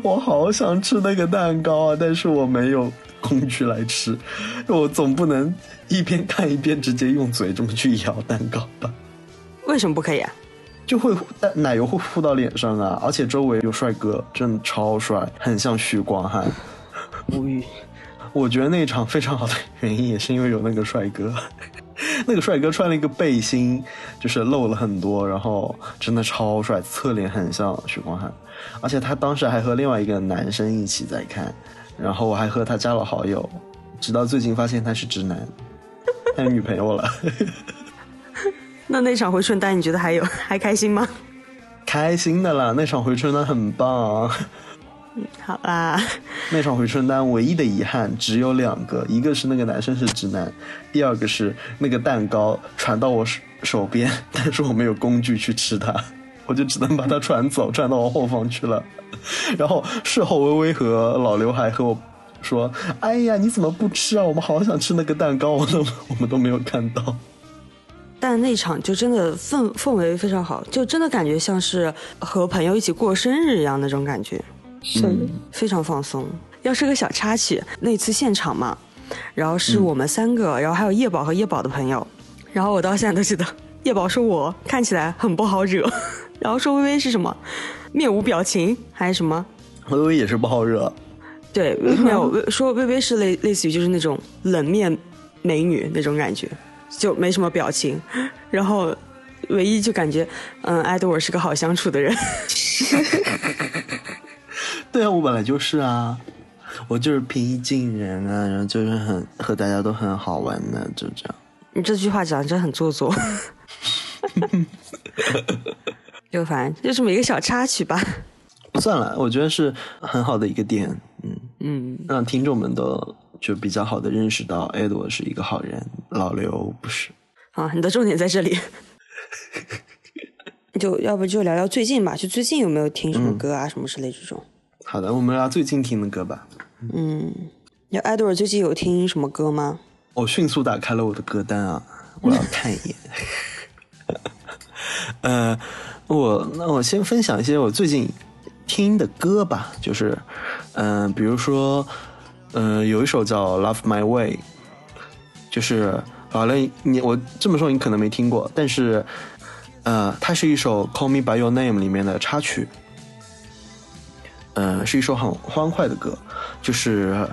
我好想吃那个蛋糕啊！但是我没有 工具来吃，我总不能一边看一边直接用嘴这么去咬蛋糕吧？为什么不可以啊？就会奶油会糊到脸上啊！而且周围有帅哥，真的超帅，很像许光汉。无语。我觉得那场非常好的原因也是因为有那个帅哥，那个帅哥穿了一个背心，就是露了很多，然后真的超帅，侧脸很像许光汉。而且他当时还和另外一个男生一起在看，然后我还和他加了好友，直到最近发现他是直男，他有女朋友了。那那场回春丹你觉得还有还开心吗？开心的啦，那场回春丹很棒。好啦，那场回春丹唯一的遗憾只有两个，一个是那个男生是直男，第二个是那个蛋糕传到我手手边，但是我没有工具去吃它。我就只能把他传走，传到我后方去了。然后事后，微微和老刘还和我说：“哎呀，你怎么不吃啊？我们好想吃那个蛋糕，我都我们都没有看到。”但那场就真的氛氛围非常好，就真的感觉像是和朋友一起过生日一样那种感觉，是非常放松。要是个小插曲，那次现场嘛，然后是我们三个，然后还有叶宝和叶宝的朋友，然后我到现在都记得，叶宝说我看起来很不好惹。然后说微微是什么，面无表情还是什么？微微也是不好惹。对，没有说微微是类类似于就是那种冷面美女那种感觉，就没什么表情。然后唯一就感觉，嗯，艾德尔是个好相处的人。对啊，我本来就是啊，我就是平易近人啊，然后就是很和大家都很好玩的，就这样。你这句话讲的真很做作。就反正就这么一个小插曲吧。不算了，我觉得是很好的一个点，嗯，嗯，让听众们都就比较好的认识到 Edward 是一个好人，老刘不是。好，你的重点在这里。就要不就聊聊最近吧，就最近有没有听什么歌啊，什么之类这种。好的，我们聊最近听的歌吧。嗯，那 Edward 最近有听什么歌吗？我迅速打开了我的歌单啊，我要看一眼。呃，我那我先分享一些我最近听的歌吧，就是嗯、比如说，嗯、有一首叫《Love My Way》，就是好了，你我这么说你可能没听过，但是呃，它是一首《Call Me by Your Name》里面的插曲，呃，是一首很欢快的歌，就是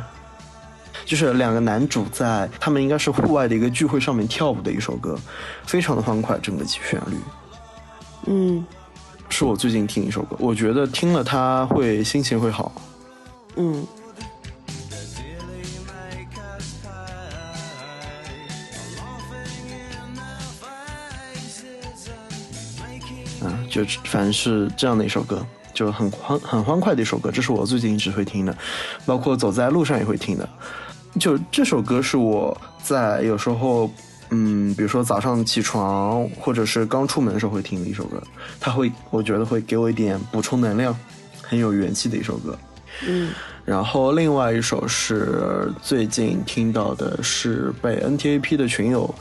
就是两个男主在他们应该是户外的一个聚会上面跳舞的一首歌，非常的欢快，整个旋律。嗯是我最近听一首歌，我觉得听了它会心情会好。嗯嗯，就反正是这样的一首歌，就很欢很欢快的一首歌，这是我最近一直会听的，包括走在路上也会听的。就这首歌是我在有时候，嗯，比如说早上起床或者是刚出门的时候会听的一首歌，它会我觉得会给我一点补充能量，很有元气的一首歌。嗯然后另外一首是最近听到的，是被 NTAP 的群友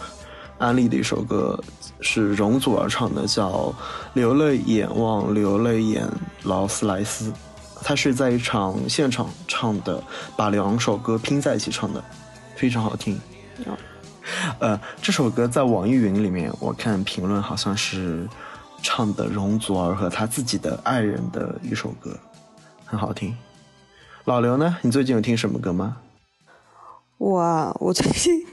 安利的一首歌，是容祖儿唱的，叫《流泪眼望流泪眼劳斯莱斯》。他是在一场现场唱的，把两首歌拼在一起唱的，非常好听。呃，这首歌在网易云里面，我看评论好像是唱的容祖儿和他自己的爱人的一首歌，很好听。老刘呢？你最近有听什么歌吗？我啊我最近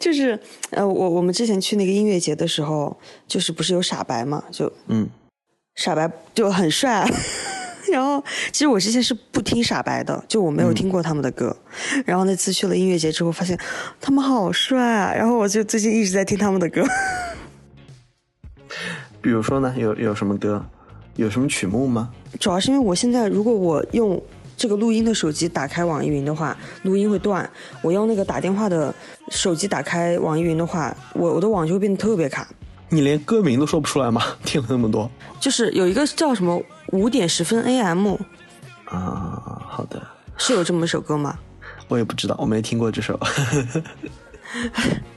就是呃，我我们之前去那个音乐节的时候，就是不是有傻白嘛，就嗯，傻白就很帅。然后，其实我之前是不听傻白的，就我没有听过他们的歌。然后那次去了音乐节之后，发现他们好帅啊！然后我就最近一直在听他们的歌。比如说呢，有有什么歌？有什么曲目吗？主要是因为我现在如果我用这个录音的手机打开网易云的话，录音会断；我用那个打电话的手机打开网易云的话，我我的网就会变得特别卡。你连歌名都说不出来吗？听了那么多就是有一个叫什么五点十分 AM，啊，好的，是有这么一首歌吗？我也不知道，我没听过这首。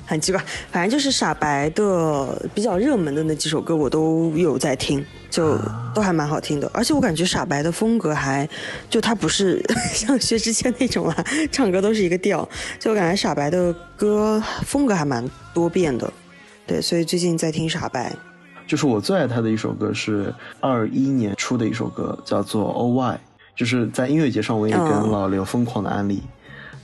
很奇怪，反正就是傻白的比较热门的那几首歌，我都有在听，就都还蛮好听的。而且我感觉傻白的风格还，就他不是 像薛之谦那种啊，唱歌都是一个调，就我感觉傻白的歌风格还蛮多变的。对，所以最近在听傻白。就是我最爱他的一首歌是二一年出的一首歌，叫做《O Y》，就是在音乐节上我也跟嗯老刘疯狂的安利。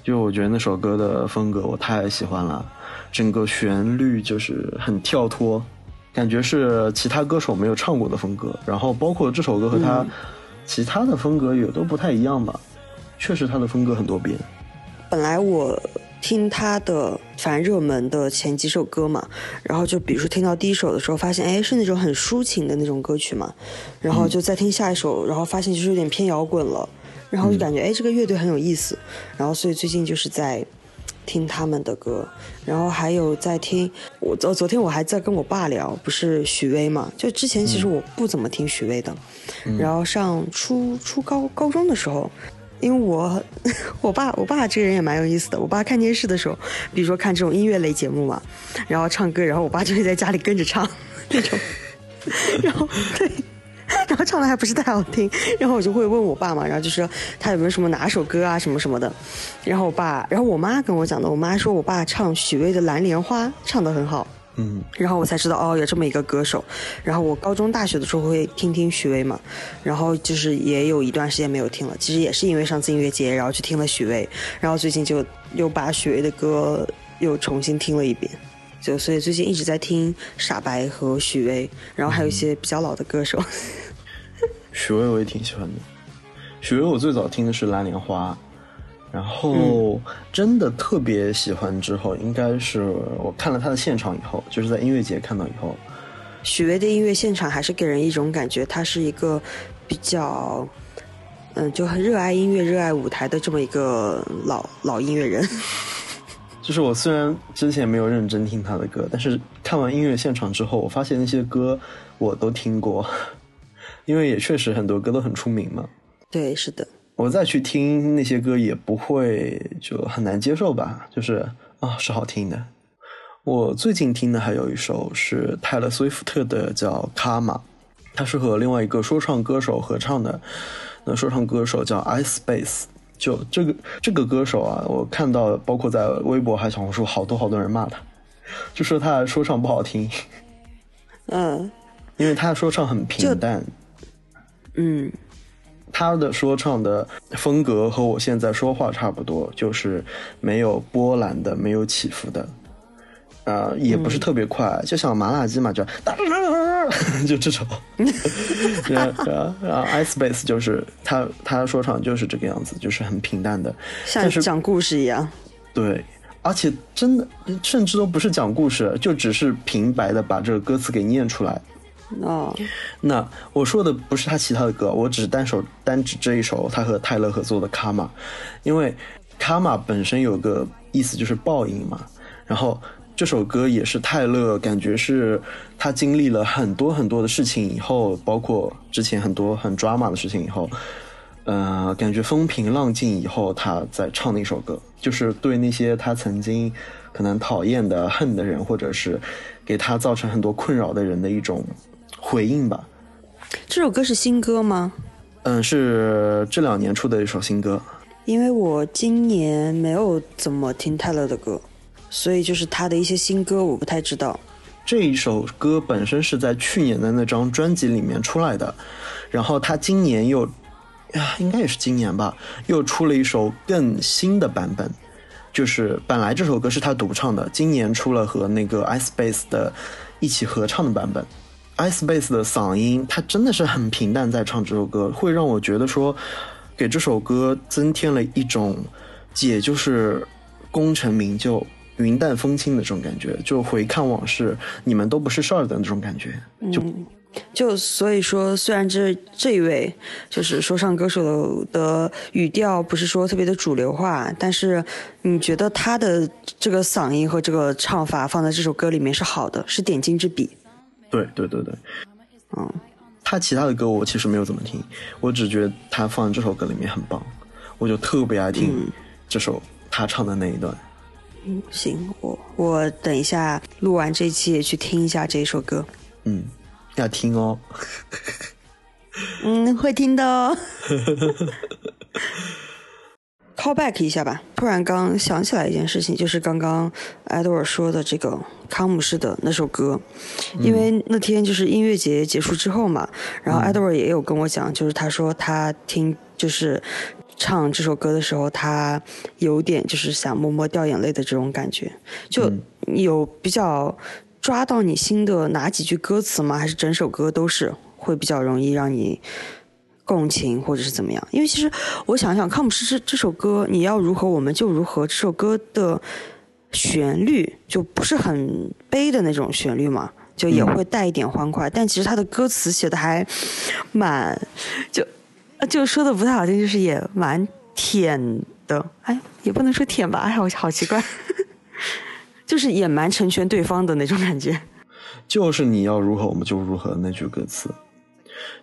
就我觉得那首歌的风格我太喜欢了，整个旋律就是很跳脱，感觉是其他歌手没有唱过的风格。然后包括这首歌和他其他的风格也都不太一样吧，确实他的风格很多变。本来我听他的反正热门的前几首歌嘛，然后就比如说听到第一首的时候，发现哎是那种很抒情的那种歌曲嘛，然后就再听下一首，然后发现就是有点偏摇滚了，然后就感觉哎这个乐队很有意思，然后所以最近就是在。听他们的歌，然后还有在听我昨昨天我还在跟我爸聊，不是许巍嘛？就之前其实我不怎么听许巍的，然后上初初高高中的时候，因为我我爸我爸这个人也蛮有意思的。我爸看电视的时候，比如说看这种音乐类节目嘛，然后唱歌，然后我爸就会在家里跟着唱那种，然后对。然后唱的还不是太好听，然后我就会问我爸嘛，然后就说他有没有什么哪首歌啊什么什么的，然后我爸，然后我妈跟我讲的，我妈说我爸唱许巍的《蓝莲花》唱得很好，嗯，然后我才知道哦，有这么一个歌手。然后我高中、大学的时候会听听许巍嘛，然后就是也有一段时间没有听了。其实也是因为上次音乐节，然后去听了许巍，然后最近就又把许巍的歌又重新听了一遍。就所以最近一直在听傻白和许巍，然后还有一些比较老的歌手。许巍我也挺喜欢的。许巍我最早听的是《蓝莲花》，然后真的特别喜欢之后，应该是我看了他的现场以后，就是在音乐节看到以后，许巍的音乐现场还是给人一种感觉，他是一个比较，嗯，就很热爱音乐、热爱舞台的这么一个老老音乐人。就是我虽然之前没有认真听他的歌，但是看完音乐现场之后，我发现那些歌我都听过，因为也确实很多歌都很出名嘛。对，是的。我再去听那些歌也不会就很难接受吧，就是啊是好听的。我最近听的还有一首是泰勒·斯威夫特的，叫《卡玛》，它是和另外一个说唱歌手合唱的。那说唱歌手叫 Ice Space。就这个这个歌手啊，我看到包括在微博还小红书，好多好多人骂他，就说他说唱不好听。嗯，因为他的说唱很平淡。嗯，他的说唱的风格和我现在说话差不多，就是没有波澜的，没有起伏的。啊，也不是特别快，就像麻辣鸡嘛，就 就这种。然后，然后，Ice Space 就是他，他说唱就是这个样子，就是很平淡的，像讲故事一样。对，而且真的，甚至都不是讲故事，就只是平白的把这个歌词给念出来。哦，那我说的不是他其他的歌，我只单手单指这一首他和泰勒合作的《卡玛》，因为《卡玛》本身有个意思就是报应嘛，然后。这首歌也是泰勒，感觉是他经历了很多很多的事情以后，包括之前很多很 drama 的事情以后，呃，感觉风平浪静以后，他在唱那首歌，就是对那些他曾经可能讨厌的、恨的人，或者是给他造成很多困扰的人的一种回应吧。这首歌是新歌吗？嗯，是这两年出的一首新歌。因为我今年没有怎么听泰勒的歌。所以就是他的一些新歌，我不太知道。这一首歌本身是在去年的那张专辑里面出来的，然后他今年又，啊，应该也是今年吧，又出了一首更新的版本。就是本来这首歌是他独唱的，今年出了和那个 Ice Base 的一起合唱的版本。Ice Base 的嗓音，他真的是很平淡在唱这首歌，会让我觉得说，给这首歌增添了一种，姐就是功成名就。云淡风轻的这种感觉，就回看往事，你们都不是事儿的那种感觉，就就所以说，虽然这这一位就是说唱歌手的语调不是说特别的主流化，但是你觉得他的这个嗓音和这个唱法放在这首歌里面是好的，是点睛之笔。对对对对，嗯，他其他的歌我其实没有怎么听，我只觉得他放这首歌里面很棒，我就特别爱听这首他唱的那一段。嗯，行，我我等一下录完这期也去听一下这首歌。嗯，要听哦。嗯，会听的哦。Call back 一下吧，突然刚想起来一件事情，就是刚刚 Edward 说的这个康姆士的那首歌，因为那天就是音乐节结束之后嘛，然后 Edward 也有跟我讲，就是他说他听就是。唱这首歌的时候，他有点就是想默默掉眼泪的这种感觉，就有比较抓到你心的哪几句歌词吗？还是整首歌都是会比较容易让你共情，或者是怎么样？因为其实我想想，康姆斯这这首歌，你要如何我们就如何。这首歌的旋律就不是很悲的那种旋律嘛，就也会带一点欢快，但其实它的歌词写的还蛮就。就说的不太好听，就是也蛮舔的，哎，也不能说舔吧，哎，我好奇怪，就是也蛮成全对方的那种感觉。就是你要如何我们就如何那句歌词，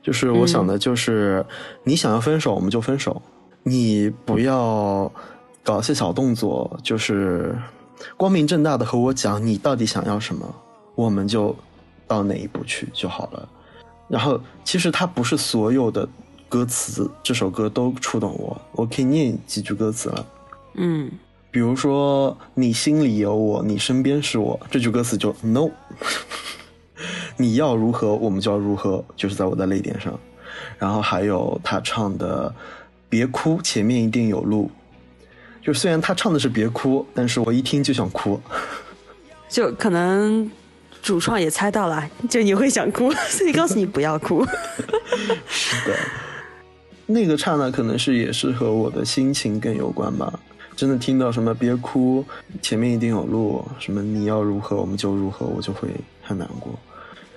就是我想的就是你想要分手我们就分手，你不要搞些小动作，就是光明正大的和我讲你到底想要什么，我们就到哪一步去就好了。然后其实它不是所有的。歌词这首歌都触动我，我可以念几句歌词了。嗯，比如说“你心里有我，你身边是我”这句歌词就 no，你要如何我们就要如何，就是在我的泪点上。然后还有他唱的“别哭，前面一定有路”，就虽然他唱的是别哭，但是我一听就想哭。就可能主创也猜到了，就你会想哭，所以告诉你不要哭。是的。那个刹那可能是也是和我的心情更有关吧。真的听到什么别哭，前面一定有路，什么你要如何我们就如何，我就会很难过。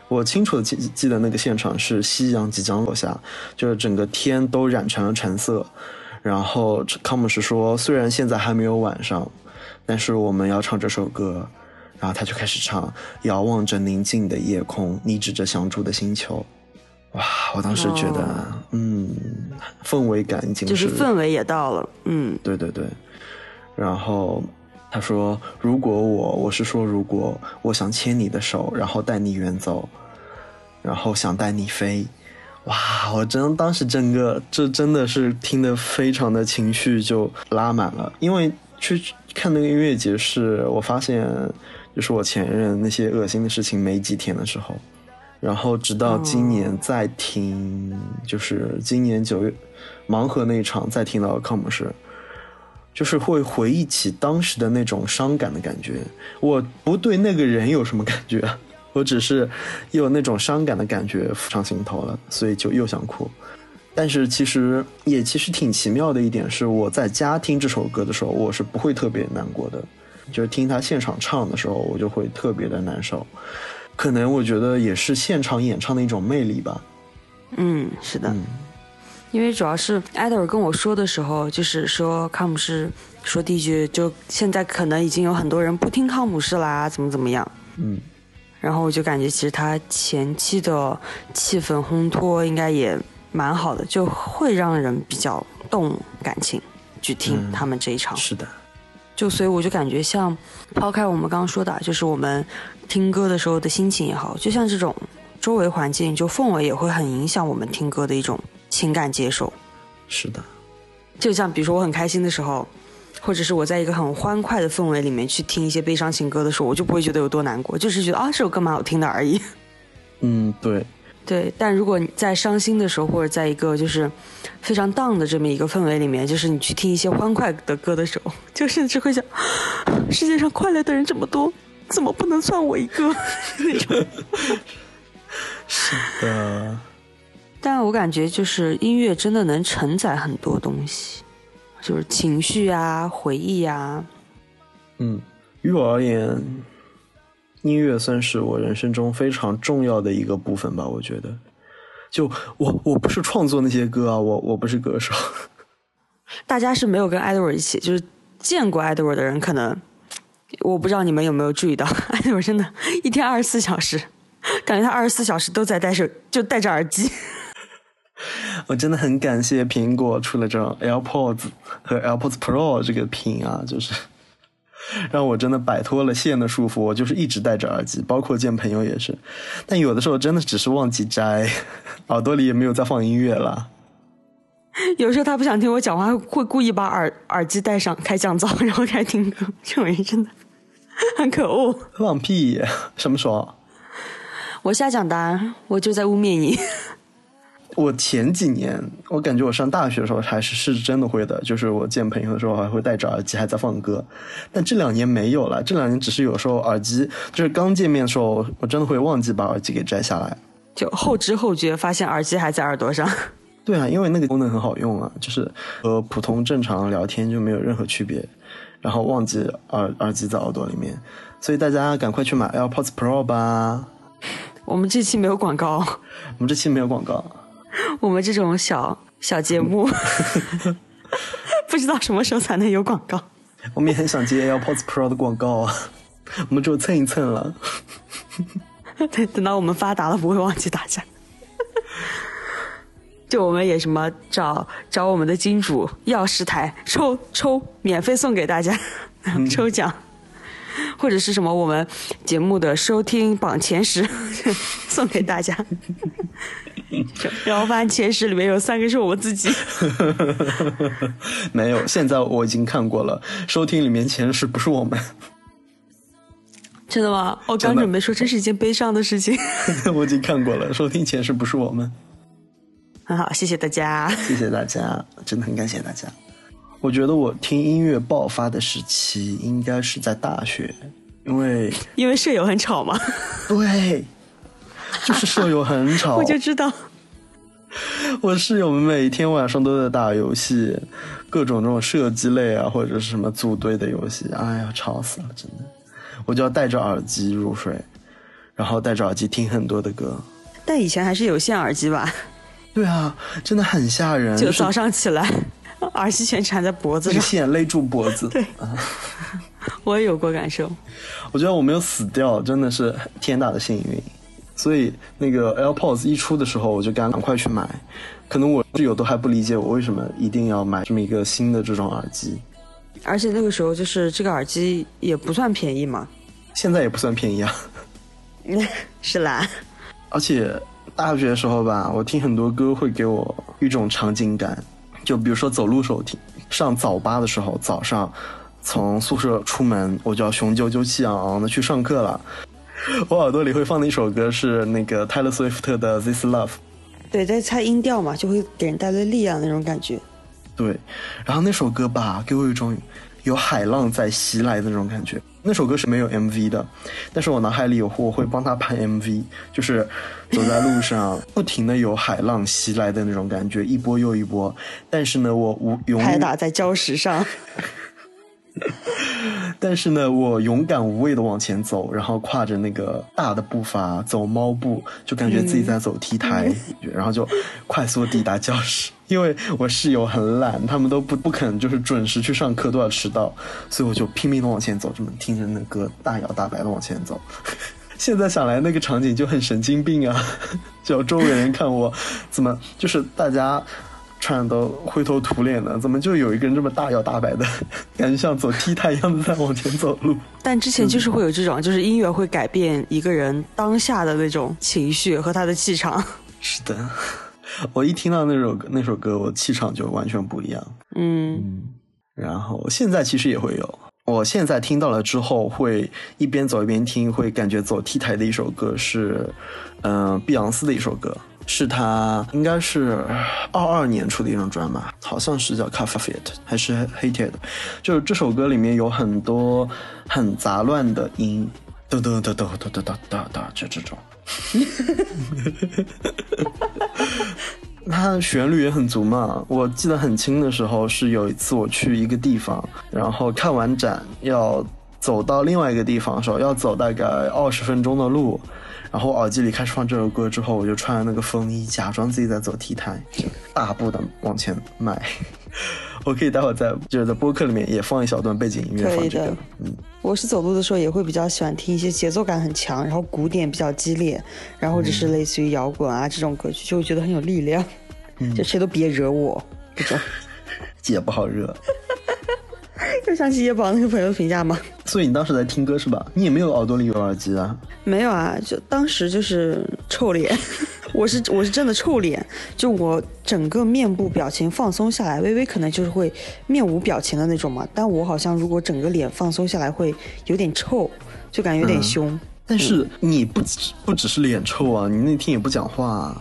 我清楚的记记得那个现场是夕阳即将落下，就是整个天都染成了橙色。然后康姆士说：“虽然现在还没有晚上，但是我们要唱这首歌。”然后他就开始唱：“遥望着宁静的夜空，你指着想住的星球。”哇！我当时觉得，哦嗯，氛围感已经就是氛围也到了，嗯，对对对。然后他说：“如果我，我是说如果我想牵你的手，然后带你远走，然后想带你飞。”哇！我真当时整个这真的是听得非常的情绪就拉满了，因为去看那个音乐节是我发现就是我前任那些恶心的事情没几天的时候，然后直到今年再听，就是今年九月盲盒那一场再听到康姆士。就是会回忆起当时的那种伤感的感觉，我不对那个人有什么感觉，我只是有那种伤感的感觉浮上心头了，所以就又想哭。但是其实也其实挺奇妙的一点是，我在家听这首歌的时候，我是不会特别难过的，就是听他现场唱的时候，我就会特别的难受。可能我觉得也是现场演唱的一种魅力吧。嗯，是的。嗯因为主要是艾德尔跟我说的时候，就是说康姆士说第一句，就现在可能已经有很多人不听康姆士啦，怎么怎么样。嗯，然后我就感觉其实他前期的气氛烘托应该也蛮好的，就会让人比较动感情去听嗯他们这一场。是的，就所以我就感觉像抛开我们刚刚说的啊，就是我们听歌的时候的心情也好，就像这种周围环境就氛围也会很影响我们听歌的一种情感接受。是的，就像比如说我很开心的时候，或者是我在一个很欢快的氛围里面去听一些悲伤情歌的时候，我就不会觉得有多难过，就是觉得啊这首歌蛮好听的而已。嗯，对，对，但如果你在伤心的时候，或者在一个就是非常 down 的这么一个氛围里面，就是你去听一些欢快的歌的时候，就甚至会想，世界上快乐的人这么多，怎么不能算我一个 那种？呃，但我感觉就是音乐真的能承载很多东西，就是情绪啊、回忆啊。嗯，于我而言，音乐算是我人生中非常重要的一个部分吧。我觉得，就我我不是创作那些歌啊，我我不是歌手。大家是没有跟 Edward 一起，就是见过 Edward 的人，可能我不知道你们有没有注意到，Edward 真的一天二十四小时，感觉他二十四小时都在戴着，就戴着耳机。我真的很感谢苹果出了这种 AirPods 和 AirPods Pro 这个品啊，就是 让我真的摆脱了线的束缚。我就是一直戴着耳机，包括见朋友也是。但有的时候真的只是忘记摘，耳朵里也没有在放音乐了。有时候他不想听我讲话，会故意把耳耳机戴上，开降噪，然后开听歌。这种人真的很可恶。放屁，什么时候？我下讲答案，我就在污蔑你。我前几年，我感觉我上大学的时候还是是真的会的，就是我见朋友的时候还会戴着耳机，还在放歌。但这两年没有了，这两年只是有时候耳机，就是刚见面的时候，我真的会忘记把耳机给摘下来。就后知后觉发现耳机还在耳朵上。对啊，因为那个功能很好用啊，就是和普通正常聊天就没有任何区别。然后忘记耳耳机在耳朵里面，所以大家赶快去买 AirPods Pro 吧。我们这期没有广告，我们这期没有广告。我们这种小小节目，不知道什么时候才能有广告。我们也很想接 AirPods Pro 的广告啊，我们只有蹭一蹭了。对，等到我们发达了，不会忘记大家。就我们也什么找找我们的金主要十台，抽抽免费送给大家，抽奖，或者是什么我们节目的收听榜前十送给大家。然后发现前十里面有三个是我们自己。没有，现在我已经看过了，收听里面前十不是我们，真的吗？我刚准备说，这是一件悲伤的事情。我已经看过了，收听前十不是我们。很好，谢谢大家。谢谢大家，真的很感谢大家。我觉得我听音乐爆发的时期应该是在大学，因为因为舍友很吵嘛，对，就是舍友很吵，我就知道。我室友们每天晚上都在打游戏，各种这种射击类啊，或者是什么组队的游戏，哎呀，吵死了，真的。我就要戴着耳机入睡，然后戴着耳机听很多的歌。但以前还是有线耳机吧？对啊，真的很吓人。就早上起来，耳机全缠在脖子上，线勒住脖子。对，我也有过感受。我觉得我没有死掉，真的是天大的幸运。所以那个 AirPods 一出的时候，我就赶赶快去买。可能我室友都还不理解我为什么一定要买这么一个新的这种耳机。而且那个时候就是这个耳机也不算便宜嘛。现在也不算便宜啊。是啦。而且大学的时候吧，我听很多歌会给我一种场景感，就比如说走路时候听，上早八的时候，早上从宿舍出门，我就要雄赳赳气昂昂的去上课了。我耳朵里会放的一首歌是那个泰勒·斯威夫特的《This Love》，对，在猜音调嘛，就会给人带来力量那种感觉。对，然后那首歌吧，给我一种有海浪在袭来的那种感觉。那首歌是没有 MV 的，但是我脑海里有我会帮他拍 MV，就是走在路上，不停的有海浪袭来的那种感觉，一波又一波。但是呢，我无永拍打在礁石上。但是呢，我勇敢无畏的往前走，然后跨着那个大的步伐走猫步，就感觉自己在走 T 台，然后就快速抵达教室。因为我室友很懒，他们都不不肯就是准时去上课，都要迟到，所以我就拼命的往前走，这么听着那歌大摇大摆的往前走。现在想来那个场景就很神经病啊！就周围人看我怎么就是大家。穿的都灰头土脸的，怎么就有一个人这么大摇大摆的，感觉像走 T 台一样的在往前走路？但之前就是会有这种，就是音乐会改变一个人当下的那种情绪和他的气场。是的，我一听到那首那首歌，我气场就完全不一样。嗯，然后现在其实也会有，我现在听到了之后，会一边走一边听，会感觉走 T 台的一首歌是，嗯，碧昂斯的一首歌。是他应该是二二年出的一张专吧，好像是叫《c a f e Fit》还是《Hated》，就是这首歌里面有很多很杂乱的音，噔噔噔噔噔噔噔噔噔，就这种。它的旋律也很足嘛，我记得很清的时候是有一次我去一个地方，然后看完展要走到另外一个地方的时候，要走大概二十分钟的路。然后耳机里开始放这首歌之后，我就穿了那个风衣，假装自己在走 T 台，大步的往前迈。我可以待会儿在就是在播客里面也放一小段背景音乐，放这个。嗯，我是走路的时候也会比较喜欢听一些节奏感很强，然后鼓点比较激烈，然后或者是类似于摇滚啊这种歌曲，就会觉得很有力量。嗯，就谁都别惹我这种。姐 不好惹。又想起叶宝那个朋友评价吗？所以你当时在听歌是吧？你也没有耳朵里有耳机啊？没有啊，就当时就是臭脸，我是我是真的臭脸，就我整个面部表情放松下来，微微可能就是会面无表情的那种嘛。但我好像如果整个脸放松下来，会有点臭，就感觉有点凶。但是你不不只是脸臭啊，你那天也不讲话，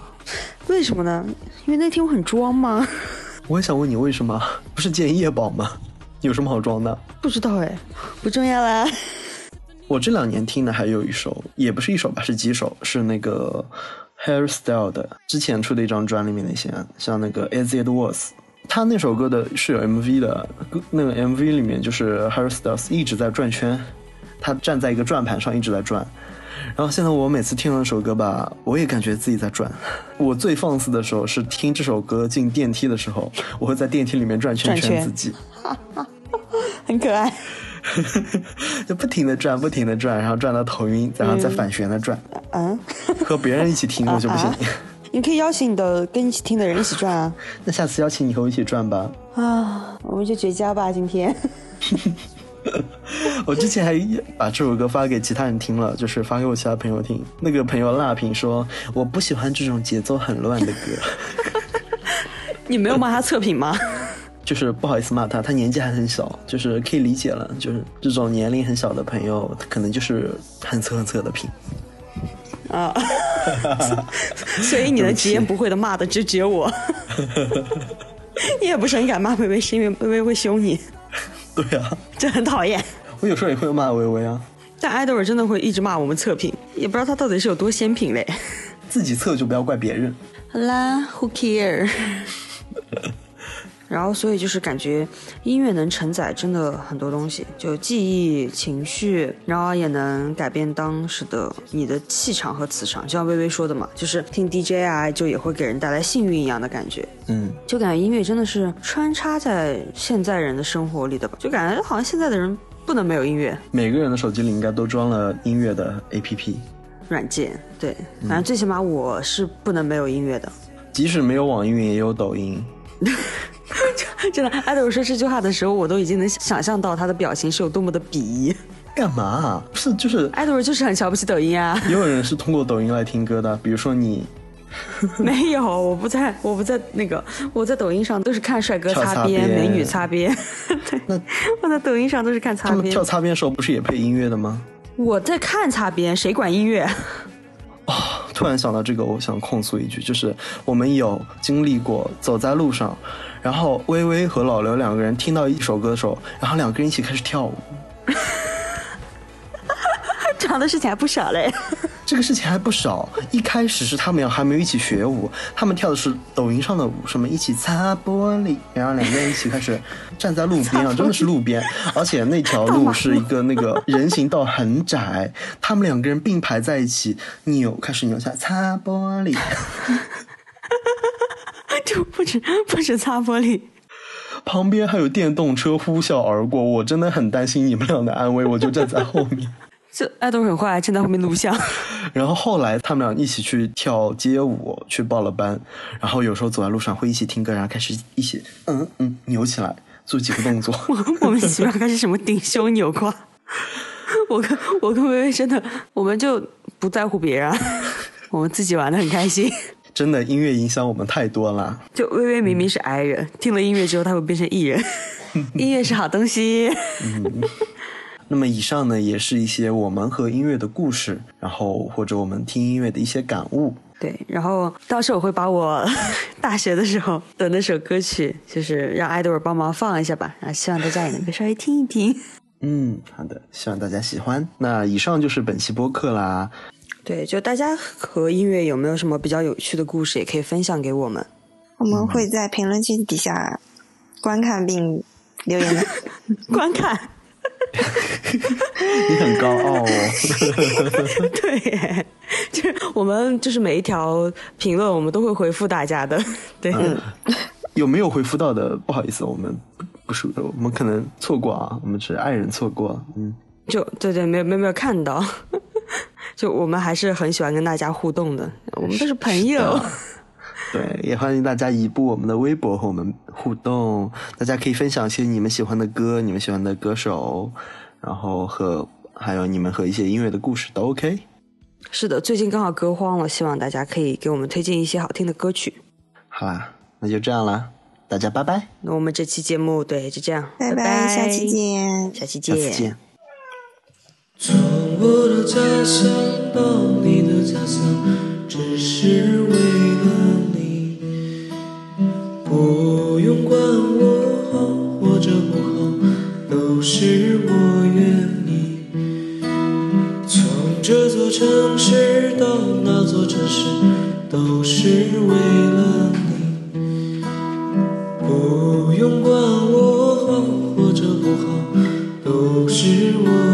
为什么呢？因为那天我很装吗？我也想问你为什么？不是见夜宝吗？有什么好装的？不知道哎，不重要啦。我这两年听的还有一首，也不是一首吧，是几首，是那个 Harry Styles 的之前出的一张专里面的一些，像那个 As It Was，他那首歌的是有 MV 的，那个 MV 里面就是 Harry Styles 一直在转圈，他站在一个转盘上一直在转。然后现在我每次听到这首歌吧，我也感觉自己在转。我最放肆的时候是听这首歌进电梯的时候，我会在电梯里面转圈圈自己，很可爱，就不停的转，不停的转，然后转到头晕，然后再反旋的转。嗯，和别人一起听我就不行。你可以邀请你的跟你一起听的人一起转啊。那下次邀请你和我一起转吧。啊，我们就绝交吧，今天。我之前还把这首歌发给其他人听了，就是发给我其他朋友听。那个朋友辣评说：“我不喜欢这种节奏很乱的歌。”你没有骂他测评吗？就是不好意思骂他，他年纪还很小，就是可以理解了。就是这种年龄很小的朋友，他可能就是很测很测的评。啊，所以你的直言不讳的骂的就只有我。你也不是很敢骂微微，是因为微微会凶你。对啊，这很讨厌。我有时候也会骂微微啊。但艾德尔真的会一直骂我们测评，也不知道他到底是有多鲜品嘞。自己测就不要怪别人。好啦，Who care？然后所以就是感觉音乐能承载真的很多东西，就记忆、情绪，然后也能改变当时的你的气场和磁场。就像微微说的嘛，就是听 DJ 啊，就也会给人带来幸运一样的感觉。嗯，就感觉音乐真的是穿插在现在人的生活里的吧，就感觉好像现在的人不能没有音乐每个人的手机里应该都装了音乐的 APP，软件。对，反正最起码我是不能没有音乐的。即使没有网易云，也有抖音。真的，艾德说这句话的时候，我都已经能想象到他的表情是有多么的鄙夷。干嘛啊？不是，就是艾德就是很瞧不起抖音啊。也有人是通过抖音来听歌的，比如说你 没有，我不在，我不在那个，我在抖音上都是看帅哥跳擦擦边、美女擦边。对，我在抖音上都是看擦边他们跳。擦边的时候不是也配音乐的吗？我在看擦边，谁管音乐？哦突然想到这个，我想控诉一句，就是我们有经历过走在路上，然后微微和老刘两个人听到一首歌的时候，然后两个人一起开始跳舞，这样的事情还不少嘞。这个事情还不少。一开始是他们俩还没有一起学舞，他们跳的是抖音上的舞，什么一起擦玻璃，然后两个人一起开始站在路边啊，真的是路边，而且那条路是一个那个人行道很窄，他们两个人并排在一起扭，开始扭下擦玻璃。就不止不止擦玻璃，旁边还有电动车呼啸而过，我真的很担心你们俩的安危，我就站在后面。这爱豆很坏，站在后面录像。然后后来他们俩一起去跳街舞，去报了班，然后有时候走在路上会一起听歌，然后开始一起嗯嗯扭起来，做几个动作。莫名其妙开始什么顶胸扭胯。我跟我跟微微真的，我们就不在乎别人啊，我们自己玩的很开心。真的，音乐影响我们太多了。就微微明明是 I 人，听了音乐之后他会变成 E 人。音乐是好东西。那么以上呢，也是一些我们和音乐的故事，然后或者我们听音乐的一些感悟。对，然后到时候我会把我大学的时候的那首歌曲，就是让爱豆儿帮忙放一下吧，然后希望大家也能够稍微听一听。嗯，好的，希望大家喜欢。那以上就是本期播客啦。对，就大家和音乐有没有什么比较有趣的故事，也可以分享给我们。我们会在评论区底下观看并留言的。观看，你很高傲哦。对，就是我们就是每一条评论，我们都会回复大家的。对，有没有回复到的？不好意思，我们不不是，我们可能错过啊，我们是爱人错过。嗯，就对对，没有没有没有看到。就我们还是很喜欢跟大家互动的，我们都是朋友。对，也欢迎大家移步我们的微博和我们互动，大家可以分享一些你们喜欢的歌、你们喜欢的歌手，然后和还有你们和一些音乐的故事都 OK。是的，最近刚好歌荒了，希望大家可以给我们推荐一些好听的歌曲。好啦，那就这样啦，大家拜拜，那我们这期节目对就这样，拜拜，下期，见。下期下次见。见。从我的家乡到你的家乡只是为了你不用管我好或者不好都是我愿意从这座城市到那座城市都是为了你不用管我好或者不好都是我